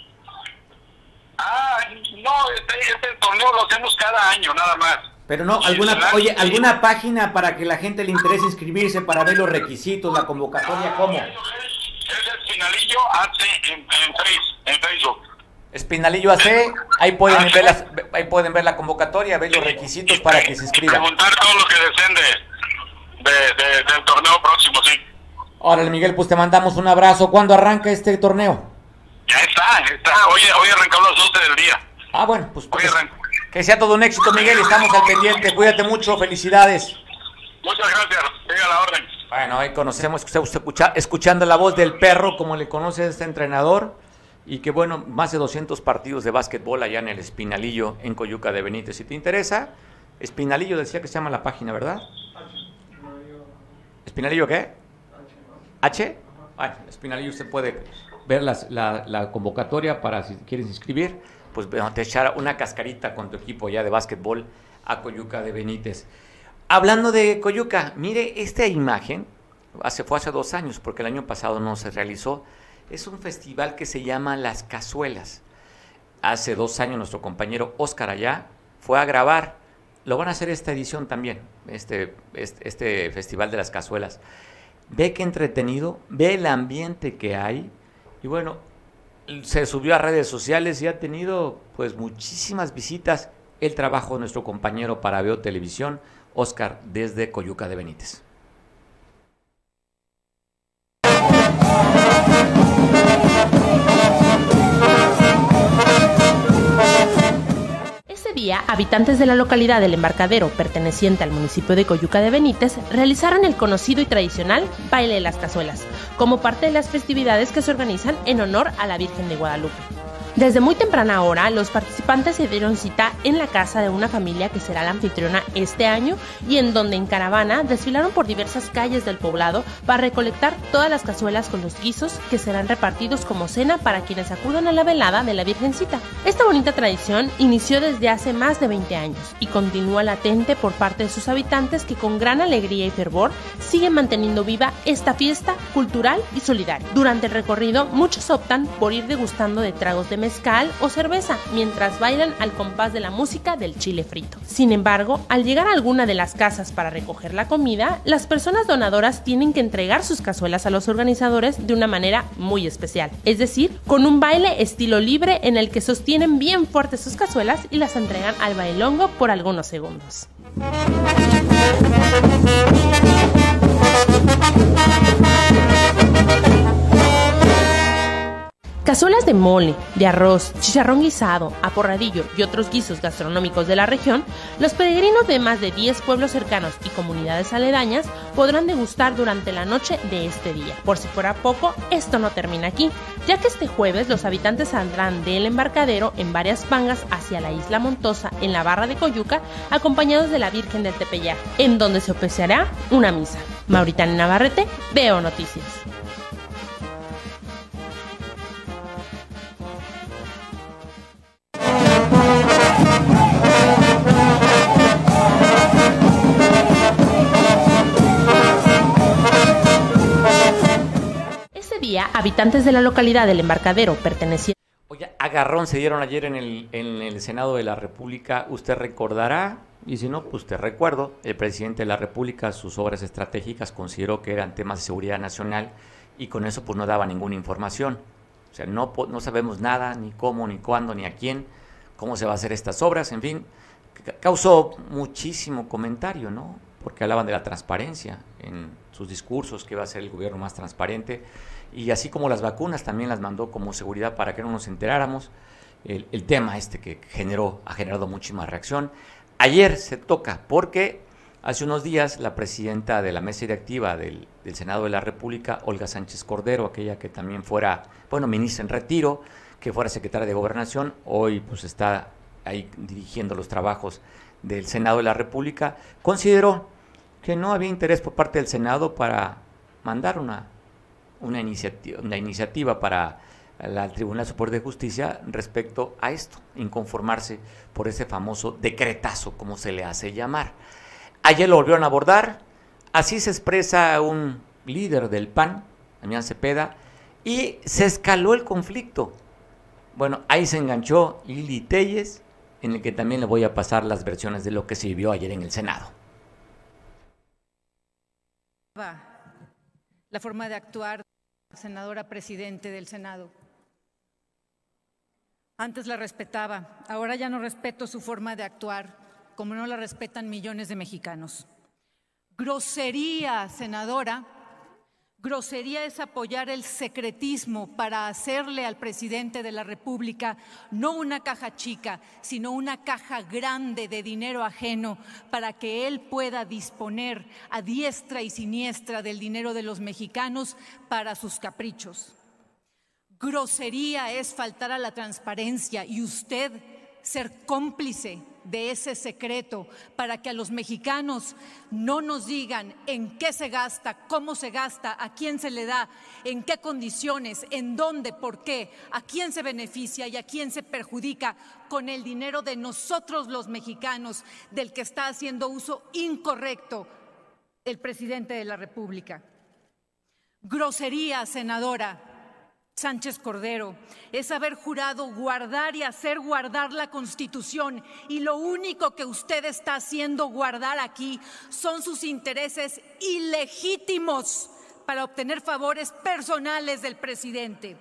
Ah, no, este, este torneo lo hacemos cada año, nada más. Pero no, alguna, oye, alguna página para que la gente le interese inscribirse para ver los requisitos, la convocatoria, ¿cómo? Es el Finalillo AC en, en, face- en Facebook. Espinalillo AC, ahí pueden ver las, ahí pueden ver la convocatoria, ver los requisitos para que se inscriban. Preguntar todo lo que deseen de, de, de- del torneo próximo, sí. Órale, Miguel, pues te mandamos un abrazo. ¿Cuándo arranca este torneo? Ya está, está. Hoy, hoy arrancó a las 12 del día. Ah, bueno, pues, pues, que sea todo un éxito, Miguel, estamos al pendiente. Cuídate mucho, felicidades. Muchas gracias. Siga la orden. Bueno, ahí conocemos, escucha- escuchando la voz del perro, como le conoce a este entrenador, y que bueno, más de 200 partidos de básquetbol allá en el Espinalillo, en Coyuca de Benítez. Si te interesa, Espinalillo decía que se llama la página, ¿verdad? ¿Espinalillo qué? H. Bueno, Espinalillo usted puede ver las- la, la convocatoria para si quieres inscribir, pues te echar una cascarita con tu equipo ya de básquetbol a Coyuca de Benítez. Hablando de Coyuca, mire esta imagen, hace, fue hace dos años porque el año pasado no se realizó, es un festival que se llama Las Cazuelas. Hace dos años nuestro compañero Oscar allá fue a grabar, lo van a hacer esta edición también, este, este, este festival de las cazuelas. Ve qué entretenido, ve el ambiente que hay y bueno, se subió a redes sociales y ha tenido pues muchísimas visitas el trabajo de nuestro compañero para Veo Televisión, Oscar, desde Coyuca de Benítez. Habitantes de la localidad del Embarcadero, perteneciente al municipio de Coyuca de Benítez, realizaron el conocido y tradicional baile de las cazuelas, como parte de las festividades que se organizan en honor a la Virgen de Guadalupe. Desde muy temprana hora, los participantes se dieron cita en la casa de una familia que será la anfitriona este año y en donde en caravana desfilaron por diversas calles del poblado para recolectar todas las cazuelas con los guisos que serán repartidos como cena para quienes acudan a la velada de la Virgencita. Esta bonita tradición inició desde hace más de 20 años y continúa latente por parte de sus habitantes que con gran alegría y fervor siguen manteniendo viva esta fiesta cultural y solidaria. Durante el recorrido, muchos optan por ir degustando de tragos de mezcal o cerveza mientras bailan al compás de la música del chile frito. Sin embargo, al llegar a alguna de las casas para recoger la comida, las personas donadoras tienen que entregar sus cazuelas a los organizadores de una manera muy especial, es decir, con un baile estilo libre en el que sostienen bien fuertes sus cazuelas y las entregan al bailongo por algunos segundos. Cazuelas de mole, de arroz, chicharrón guisado, aporradillo y otros guisos gastronómicos de la región, los peregrinos de más de 10 pueblos cercanos y comunidades aledañas podrán degustar durante la noche de este día. Por si fuera poco, esto no termina aquí, ya que este jueves los habitantes saldrán del embarcadero en varias pangas hacia la isla Montosa en la barra de Coyuca, acompañados de la Virgen del Tepeyac, en donde se oficiará una misa. Mauritania Navarrete, Veo Noticias. Habitantes de la localidad del embarcadero perteneciente Oye, agarrón se dieron ayer en el, en el Senado de la República. Usted recordará, y si no, pues te recuerdo, el presidente de la República, sus obras estratégicas consideró que eran temas de seguridad nacional y con eso pues no daba ninguna información. O sea, no, no sabemos nada, ni cómo, ni cuándo, ni a quién, cómo se va a hacer estas obras, en fin. ca- Causó muchísimo comentario, ¿no? Porque hablaban de la transparencia en sus discursos, que iba a ser el gobierno más transparente. Y así como las vacunas también las mandó como seguridad para que no nos enteráramos. El, tema este que generó, ha generado muchísima reacción. Ayer se toca porque hace unos días la presidenta de la mesa directiva del, del Senado de la República, Olga Sánchez Cordero, aquella que también fuera, bueno, ministra en retiro, que fuera secretaria de Gobernación, hoy pues está ahí dirigiendo los trabajos del Senado de la República, consideró que no había interés por parte del Senado para mandar una, una, iniciativa, una iniciativa para la Tribunal Superior de Justicia respecto a esto, inconformarse por ese famoso decretazo, como se le hace llamar. Ayer lo volvieron a abordar, así se expresa un líder del PAN, Damián Cepeda, y se escaló el conflicto. Bueno, ahí se enganchó Lili Telles, en el que también le voy a pasar las versiones de lo que se vivió ayer en el Senado. la forma de actuar senadora presidente del Senado. Antes la respetaba, ahora ya no respeto su forma de actuar, como no la respetan millones de mexicanos. Grosería, senadora. Grosería es apoyar el secretismo para hacerle al presidente de la República no una caja chica, sino una caja grande de dinero ajeno para que él pueda disponer a diestra y siniestra del dinero de los mexicanos para sus caprichos. Grosería es faltar a la transparencia y usted ser cómplice de ese secreto para que a los mexicanos no nos digan en qué se gasta, cómo se gasta, a quién se le da, en qué condiciones, en dónde, por qué, a quién se beneficia y a quién se perjudica con el dinero de nosotros los mexicanos, del que está haciendo uso incorrecto el presidente de la República. Grosería, senadora. Sánchez Cordero, es haber jurado guardar y hacer guardar la Constitución y lo único que usted está haciendo guardar aquí son sus intereses ilegítimos para obtener favores personales del presidente.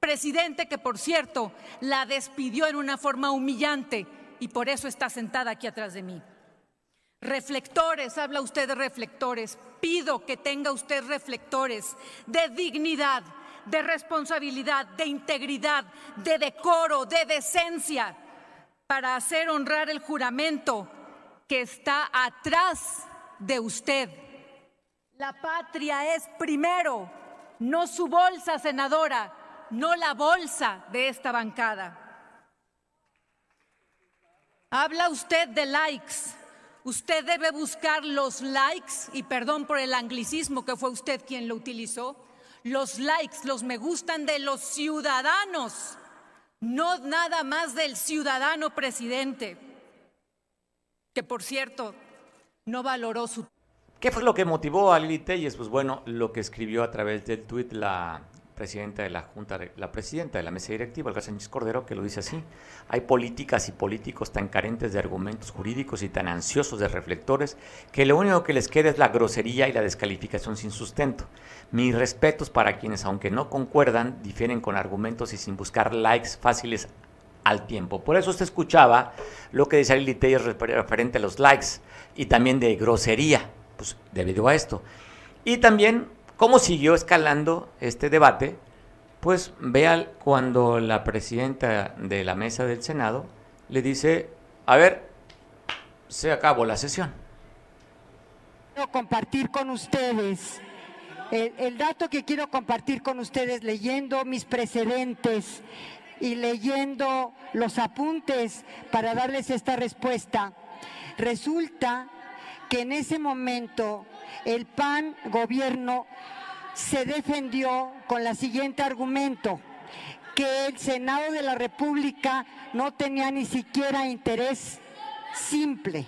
Presidente que, por cierto, la despidió en una forma humillante y por eso está sentada aquí atrás de mí. Reflectores, habla usted de reflectores. Pido que tenga usted reflectores de dignidad, de responsabilidad, de integridad, de decoro, de decencia, para hacer honrar el juramento que está atrás de usted. La patria es primero, no su bolsa, senadora, no la bolsa de esta bancada. Habla usted de likes. Usted debe buscar los likes, y perdón por el anglicismo que fue usted quien lo utilizó, los likes, los me gustan de los ciudadanos, no nada más del ciudadano presidente, que por cierto no valoró su... ¿Qué fue lo que motivó a Lili Telles? Pues bueno, lo que escribió a través del tuit la presidenta de la Junta, la presidenta de la mesa directiva, Olga Sánchez Cordero, que lo dice así. Hay políticas y políticos tan carentes de argumentos jurídicos y tan ansiosos de reflectores que lo único que les queda es la grosería y la descalificación sin sustento. Mis respetos para quienes, aunque no concuerdan, difieren con argumentos y sin buscar likes fáciles al tiempo. Por eso usted escuchaba lo que decía Lili Telles referente a los likes y también de grosería, pues debido a esto. Y también ¿Cómo siguió escalando este debate? Pues vea cuando la presidenta de la mesa del Senado le dice, a ver, se acabó la sesión. Quiero compartir con ustedes, el, el dato que quiero compartir con ustedes leyendo mis precedentes y leyendo los apuntes para darles esta respuesta, resulta que en ese momento el PAN gobierno se defendió con el siguiente argumento, que el Senado de la República no tenía ni siquiera interés simple.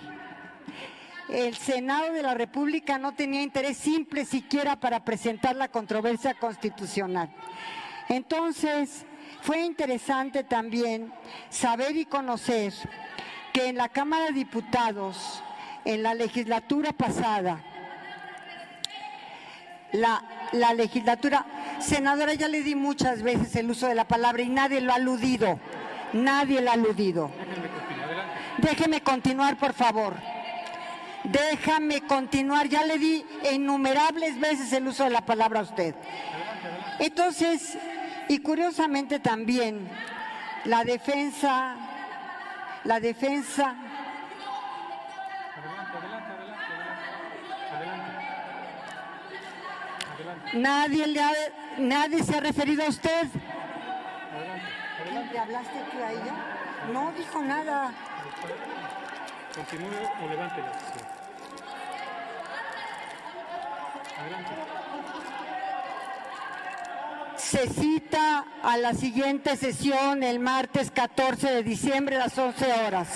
El Senado de la República no tenía interés simple siquiera para presentar la controversia constitucional. Entonces, fue interesante también saber y conocer que en la Cámara de Diputados, en la legislatura pasada, la, la legislatura. Senadora, ya le di muchas veces el uso de la palabra y nadie lo ha aludido. Nadie lo ha aludido. Déjeme continuar, por favor. Déjame continuar. Ya le di innumerables veces el uso de la palabra a usted. Entonces, y curiosamente también, la defensa, la defensa Nadie, le ha, nadie se ha referido a usted. ¿Le hablaste tú a ella? No dijo nada. Continúe o levante la sesión. Adelante. Se cita a la siguiente sesión el martes 14 de diciembre a las 11 horas.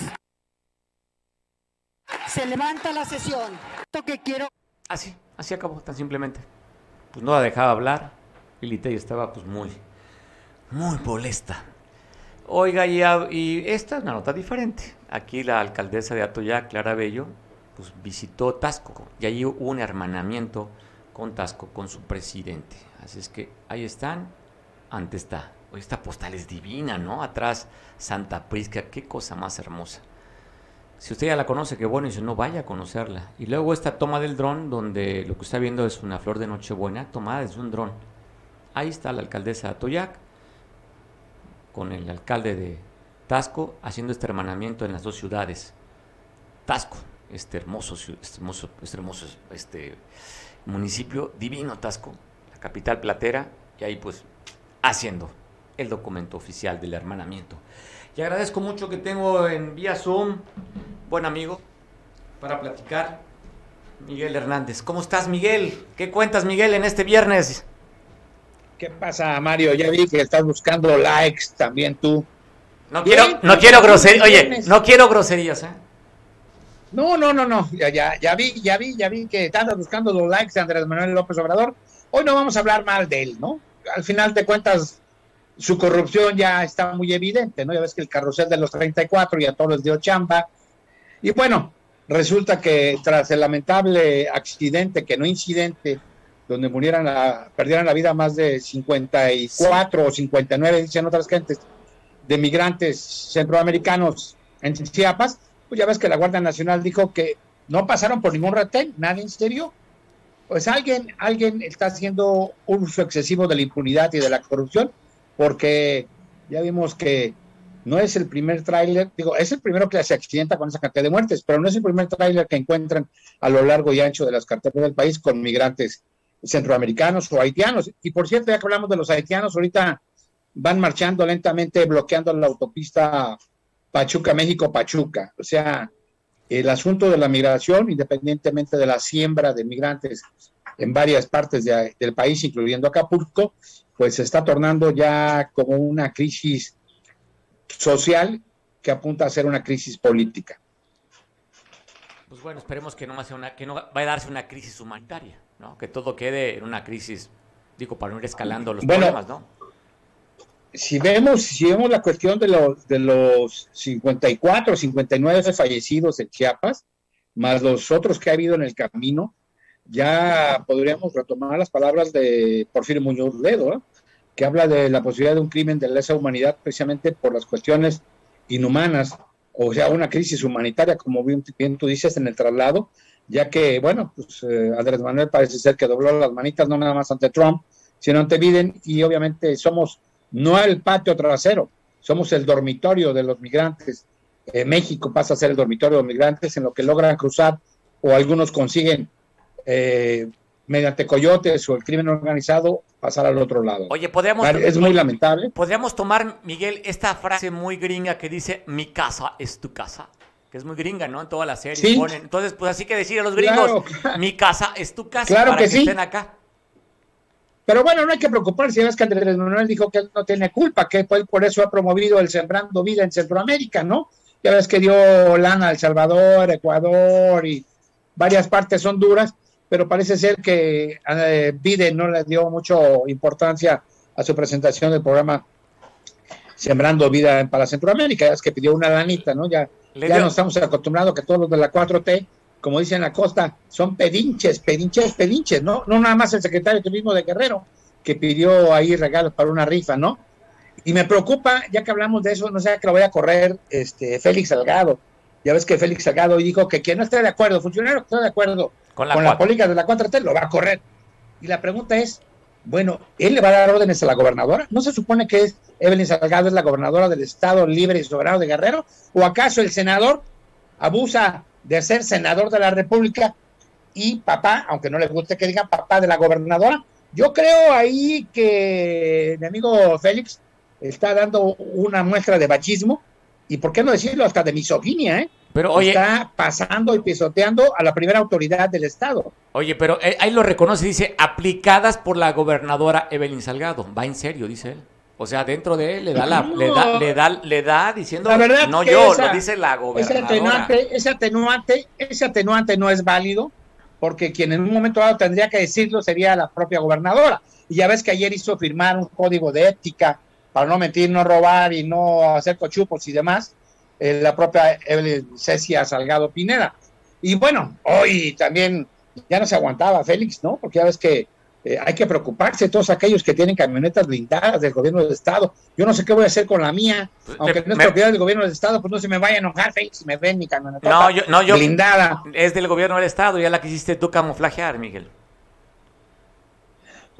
Se levanta la sesión. Esto que quiero. Así, así acabó, tan simplemente pues no la dejaba hablar. Y estaba pues muy, muy molesta. Oiga, y, y, esta es una nota diferente. Aquí la alcaldesa de Atoyac, Clara Bello, pues visitó Tasco y ahí hubo un hermanamiento con Tasco, con su presidente. Así es que ahí están, antes está. Hoy esta postal es divina, ¿no? Atrás Santa Prisca, qué cosa más hermosa. Si usted ya la conoce, qué bueno, y si no, vaya a conocerla. Y luego esta toma del dron, donde lo que está viendo es una flor de Nochebuena tomada desde un dron. Ahí está la alcaldesa de Atoyac, con el alcalde de Tasco, haciendo este hermanamiento en las dos ciudades. Tasco, este hermoso, este hermoso, este hermoso este municipio divino Tasco, la capital platera, y ahí pues haciendo el documento oficial del hermanamiento. Y agradezco mucho que tengo en vía Zoom, buen amigo, para platicar, Miguel Hernández. ¿Cómo estás, Miguel? ¿Qué cuentas, Miguel, en este viernes? ¿Qué pasa, Mario? Ya vi que estás buscando likes también tú. No quiero, no quiero groserías, oye, no quiero groserías, ¿eh? No, no, no, no, ya, ya, ya vi, ya vi, ya vi que estás buscando los likes de Andrés Manuel López Obrador. Hoy no vamos a hablar mal de él, ¿no? Al final te cuentas, su corrupción ya está muy evidente, ¿no? Ya ves que el carrusel de los 34 ya todos les dio chamba. Y bueno, resulta que tras el lamentable accidente, que no incidente, donde murieran perdieran la vida más de 54 o 59, dicen otras gentes, de migrantes centroamericanos en Chiapas, pues ya ves que la Guardia Nacional dijo que no pasaron por ningún retén, nadie serio. Pues alguien, alguien está haciendo un uso excesivo de la impunidad y de la corrupción porque ya vimos que no es el primer tráiler, digo, es el primero que se accidenta con esa cantidad de muertes, pero no es el primer tráiler que encuentran a lo largo y ancho de las carreteras del país con migrantes centroamericanos o haitianos. Y por cierto, ya que hablamos de los haitianos, ahorita van marchando lentamente, bloqueando la autopista Pachuca, México, Pachuca. O sea, el asunto de la migración, independientemente de la siembra de migrantes en varias partes de- del país, incluyendo Acapulco, pues se está tornando ya como una crisis social que apunta a ser una crisis política. Pues bueno, esperemos que no, sea una, que no vaya a darse una crisis humanitaria, ¿no? Que todo quede en una crisis, digo, para no ir escalando los Bueno, problemas, ¿no? si vemos, si vemos la cuestión de los, de los 54, 59 fallecidos en Chiapas, más los otros que ha habido en el camino, ya podríamos retomar las palabras de Porfirio Muñoz Ledo, ¿eh? Que habla de la posibilidad de un crimen de lesa humanidad precisamente por las cuestiones inhumanas, o sea, una crisis humanitaria, como bien, tú dices, en el traslado, ya que, bueno, pues eh, Andrés Manuel parece ser que dobló las manitas no nada más ante Trump, sino ante Biden, y obviamente somos no el patio trasero, somos el dormitorio de los migrantes. Eh, México pasa a ser el dormitorio de los migrantes en lo que logran cruzar o algunos consiguen eh, mediante coyotes o el crimen organizado pasar al otro lado. Oye, podríamos... Es muy lamentable. Podríamos tomar, Miguel, esta frase muy gringa que dice, mi casa es tu casa, que es muy gringa, ¿no? En todas las series Sí. ponen. Entonces, pues así que decir a los gringos, Claro, mi casa es tu casa, Claro para que que, sí. estén acá. Pero bueno, no hay que preocuparse, ves que Andrés Manuel dijo que él no tiene culpa, que él por eso ha promovido el Sembrando Vida en Centroamérica, ¿no? Ya ves que dio lana a El Salvador, Ecuador y varias partes son duras, pero parece ser que eh, Biden no le dio mucho importancia a su presentación del programa Sembrando Vida para Centroamérica, es que pidió una lanita, ¿no? Ya, ya nos estamos acostumbrados que todos los de la 4T, como dicen en la costa, son pedinches, pedinches, pedinches, ¿no? No nada más el secretario de Turismo de Guerrero, que pidió ahí regalos para una rifa, ¿no? Y me preocupa, ya que hablamos de eso, no sé que lo voy a correr este Félix Salgado. Ya ves que Félix Salgado dijo que quien no esté de acuerdo, funcionario que esté de acuerdo Con la con la cuatro. política de la 4T, lo va a correr. Y la pregunta es, bueno, ¿él le va a dar órdenes a la gobernadora? ¿No se supone que es Evelyn Salgado es la gobernadora del Estado libre y soberano de Guerrero? ¿O acaso el senador abusa de ser senador de la República y papá, aunque no le guste que digan papá de la gobernadora? Yo creo ahí que mi amigo Félix está dando una muestra de machismo y, ¿por qué no decirlo? Hasta de misoginia, ¿eh? Pero oye, Está pasando y pisoteando a la primera autoridad del Estado. oye, pero eh, ahí lo reconoce, dice, aplicadas por la gobernadora Evelyn Salgado. Va en serio, dice él. O sea, dentro de él le da la, le da, le da, le da diciendo, La verdad no yo, esa- lo dice la Ese gobernadora. atenuante, ese atenuante, ese atenuante no es válido, porque quien en un momento dado tendría que decirlo sería la propia gobernadora. Y ya ves que ayer hizo firmar un código de ética para no mentir, no robar y no hacer cochupos y demás, eh, la propia Evelyn Cecia Salgado Pineda. Y bueno, hoy también ya no se aguantaba Félix, ¿no? Porque ya ves que eh, hay que preocuparse todos aquellos que tienen camionetas blindadas del gobierno del Estado. Yo no sé qué voy a hacer con la mía, aunque no es propiedad del gobierno del Estado, pues no se me vaya a enojar Félix si me ven mi camioneta No, yo, no, yo. blindada. Es del gobierno del Estado, ya la quisiste tú camuflajear, Miguel.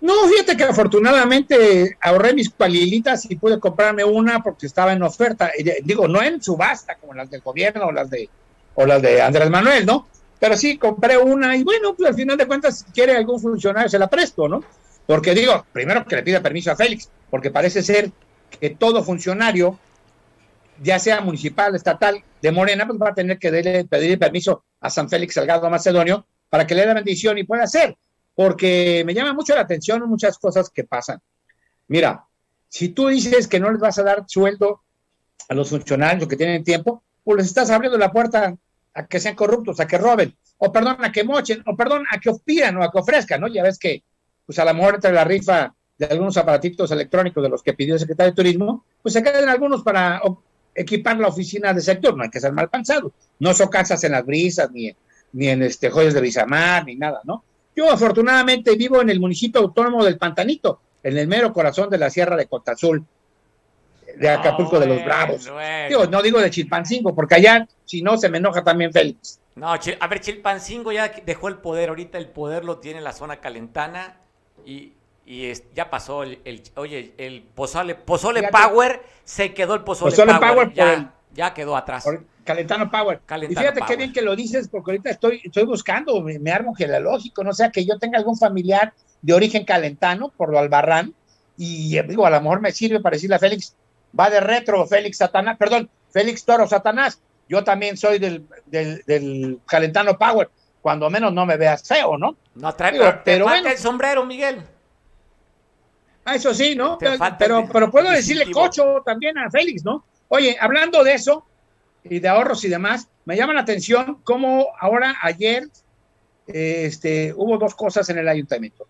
No, fíjate que afortunadamente ahorré mis palilitas y pude comprarme una porque estaba en oferta. De- Digo, no en subasta como las del gobierno o las de o las de Andrés Manuel, ¿no? Pero sí compré una y bueno, pues al final de cuentas, si quiere algún funcionario se la presto, ¿no? Porque digo, primero que le pida permiso a Félix, porque parece ser que todo funcionario, ya sea municipal, estatal, de Morena, pues va a tener que pedir permiso a San Félix Salgado Macedonio para que le dé la bendición y pueda hacer porque me llama mucho la atención muchas cosas que pasan. Mira, si tú dices que no les vas a dar sueldo a los funcionarios que tienen tiempo, pues les estás abriendo la puerta a que sean corruptos, a que roben, o perdón, a que mochen, o perdón, a que pidan o a que ofrezcan, ¿no? Ya ves que, pues a la mejor entre la rifa de algunos aparatitos electrónicos de los que pidió el secretario de Turismo, pues se quedan algunos para equipar la oficina de sector, no hay que ser mal pensado, no son casas en las brisas, ni, ni en este joyas de Rizamar, ni nada, ¿no? Yo afortunadamente vivo en el municipio autónomo del Pantanito, en el mero corazón de la Sierra de Cotazul, de Acapulco de los Bravos. bueno. Digo, no digo de Chilpancingo, porque allá, si no, se me enoja también Félix. No, a ver, Chilpancingo ya dejó el poder. Ahorita el poder lo tiene la zona calentana y, y es- ya pasó el, el- Oye, el Pozole, pozole. Power se quedó el Pozole, Pozole Power. Ya, el- ya quedó atrás. Por Calentano Power. Calentano y fíjate Power. qué bien que lo dices, porque ahorita estoy, estoy buscando, me, me armo genealógico, no sea que yo tenga algún familiar de origen calentano por lo albarrán, y eh, digo, a lo mejor me sirve para decirle a Félix, va de retro, Félix Satanás, perdón, Félix Toro Satanás. Yo también soy del, del, del Calentano Power. Cuando menos no me veas feo, ¿no? No trae, Digo, pero, te pero falta bueno. el sombrero, Miguel. Ah, eso sí, ¿no? Te Pero, el- pero puedo decirle cocho también a Félix, ¿no? Oye, hablando de eso y de ahorros y demás, me llama la atención cómo ahora ayer eh, este, hubo dos cosas en el ayuntamiento.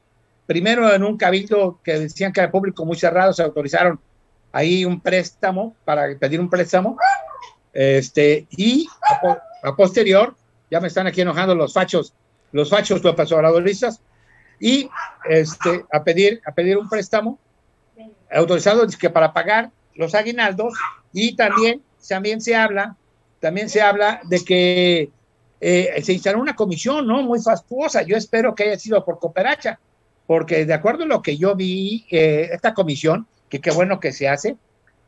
Primero, en un cabildo que decían que era público muy cerrado, se autorizaron ahí un préstamo para pedir un préstamo. Este, y a, a posterior, ya me están aquí enojando los fachos, los fachos López Obradoristas, y este, a pedir, a pedir un préstamo autorizado que para pagar los aguinaldos y también, también se habla, también se habla de que eh, se instaló una comisión, ¿no? Muy fastuosa. Yo espero que haya sido por cooperacha, porque de acuerdo a lo que yo vi, eh, esta comisión, que qué bueno que se hace,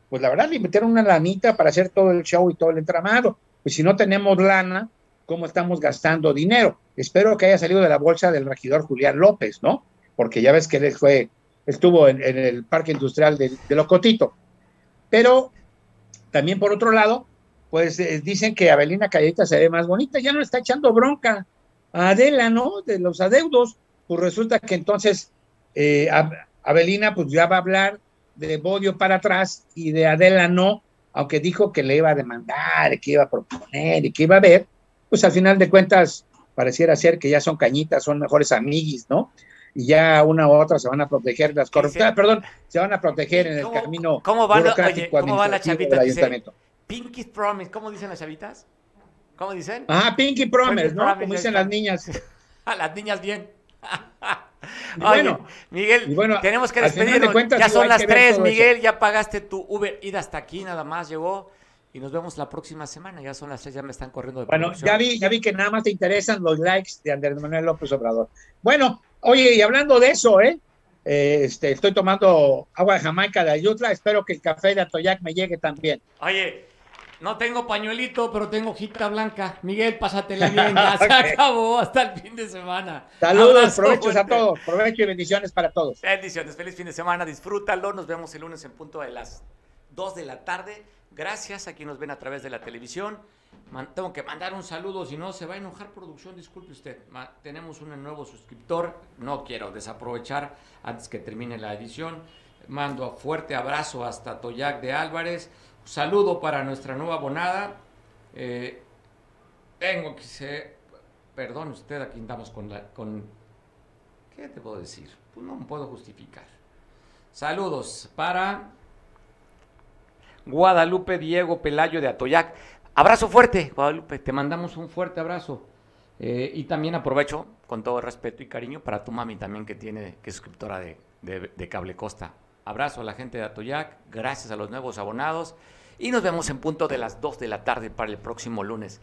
pues la verdad le metieron una lanita para hacer todo el show y todo el entramado. Pues si no tenemos lana, ¿cómo estamos gastando dinero? Espero que haya salido de la bolsa del regidor Julián López, ¿no? Porque ya ves que él fue, estuvo en, el parque industrial de, de Locotito. Pero también por otro lado, pues eh, dicen que Abelina Calleita se ve más bonita, ya no le está echando bronca a Adela, ¿no? De los adeudos, pues resulta que entonces eh, Ab- Abelina pues ya va a hablar de Bodio para atrás y de Adela no, aunque dijo que le iba a demandar, que iba a proponer y que iba a ver, pues al final de cuentas pareciera ser que ya son cañitas, son mejores amiguis, ¿no? Y ya una u otra se van a proteger las corruptas, perdón, se van a proteger en el ¿Cómo- camino cómo va la- oye, cómo va la chavita? del Dice- ayuntamiento. Pinky Promise, ¿cómo dicen las chavitas? ¿Cómo dicen? Ajá, Pinky Promise, Pinky ¿no? Promise, Como dicen las niñas. A las niñas bien. Oye, bueno, Miguel, bueno, tenemos que de despedirnos. cuentas, ya son las que ver 3, todo eso. Miguel, ya pagaste tu Uber ida hasta aquí, nada más llegó. Y nos vemos la próxima semana. Ya son las 3, ya me están corriendo de Bueno, producción. ya vi, ya vi que nada más te interesan los likes de Andrés Manuel López Obrador. Bueno, oye, y hablando de eso, ¿eh? Eh, este, estoy tomando agua de Jamaica de Ayutla, espero que el café de Atoyac me llegue también. Oye, no tengo pañuelito, pero tengo hojita blanca. Miguel, pásatela bien, ya se Ok. acabó hasta el fin de semana. Saludos, provechos a todos, provecho y bendiciones para todos. Bendiciones, feliz fin de semana, disfrútalo. Nos vemos el lunes en punto de las 2 de la tarde. Gracias a quienes nos ven a través de la televisión. Man- tengo que mandar un saludo, si no se va a enojar producción, disculpe usted. Ma- tenemos un nuevo suscriptor, no quiero desaprovechar antes que termine la edición. Mando fuerte abrazo hasta Toyac de Álvarez. Saludo para nuestra nueva abonada. Eh, tengo que se... Perdón usted, aquí andamos con la... Con, ¿Qué te puedo decir? Pues no me puedo justificar. Saludos para Guadalupe Diego Pelayo de Atoyac. Abrazo fuerte, Guadalupe. Te mandamos un fuerte abrazo. Eh, y también aprovecho, con todo respeto y cariño, para tu mami también que tiene, que es suscriptora de, de- de Cable Costa. Abrazo a la gente de Atoyac, gracias a los nuevos abonados. Y nos vemos en punto de las 2 de la tarde para el próximo lunes.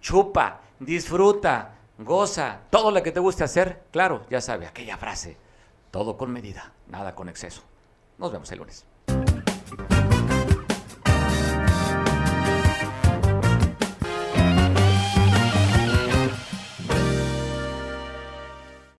Chupa, disfruta, goza, todo lo que te guste hacer. Claro, ya sabe, aquella frase, todo con medida, nada con exceso. Nos vemos el lunes.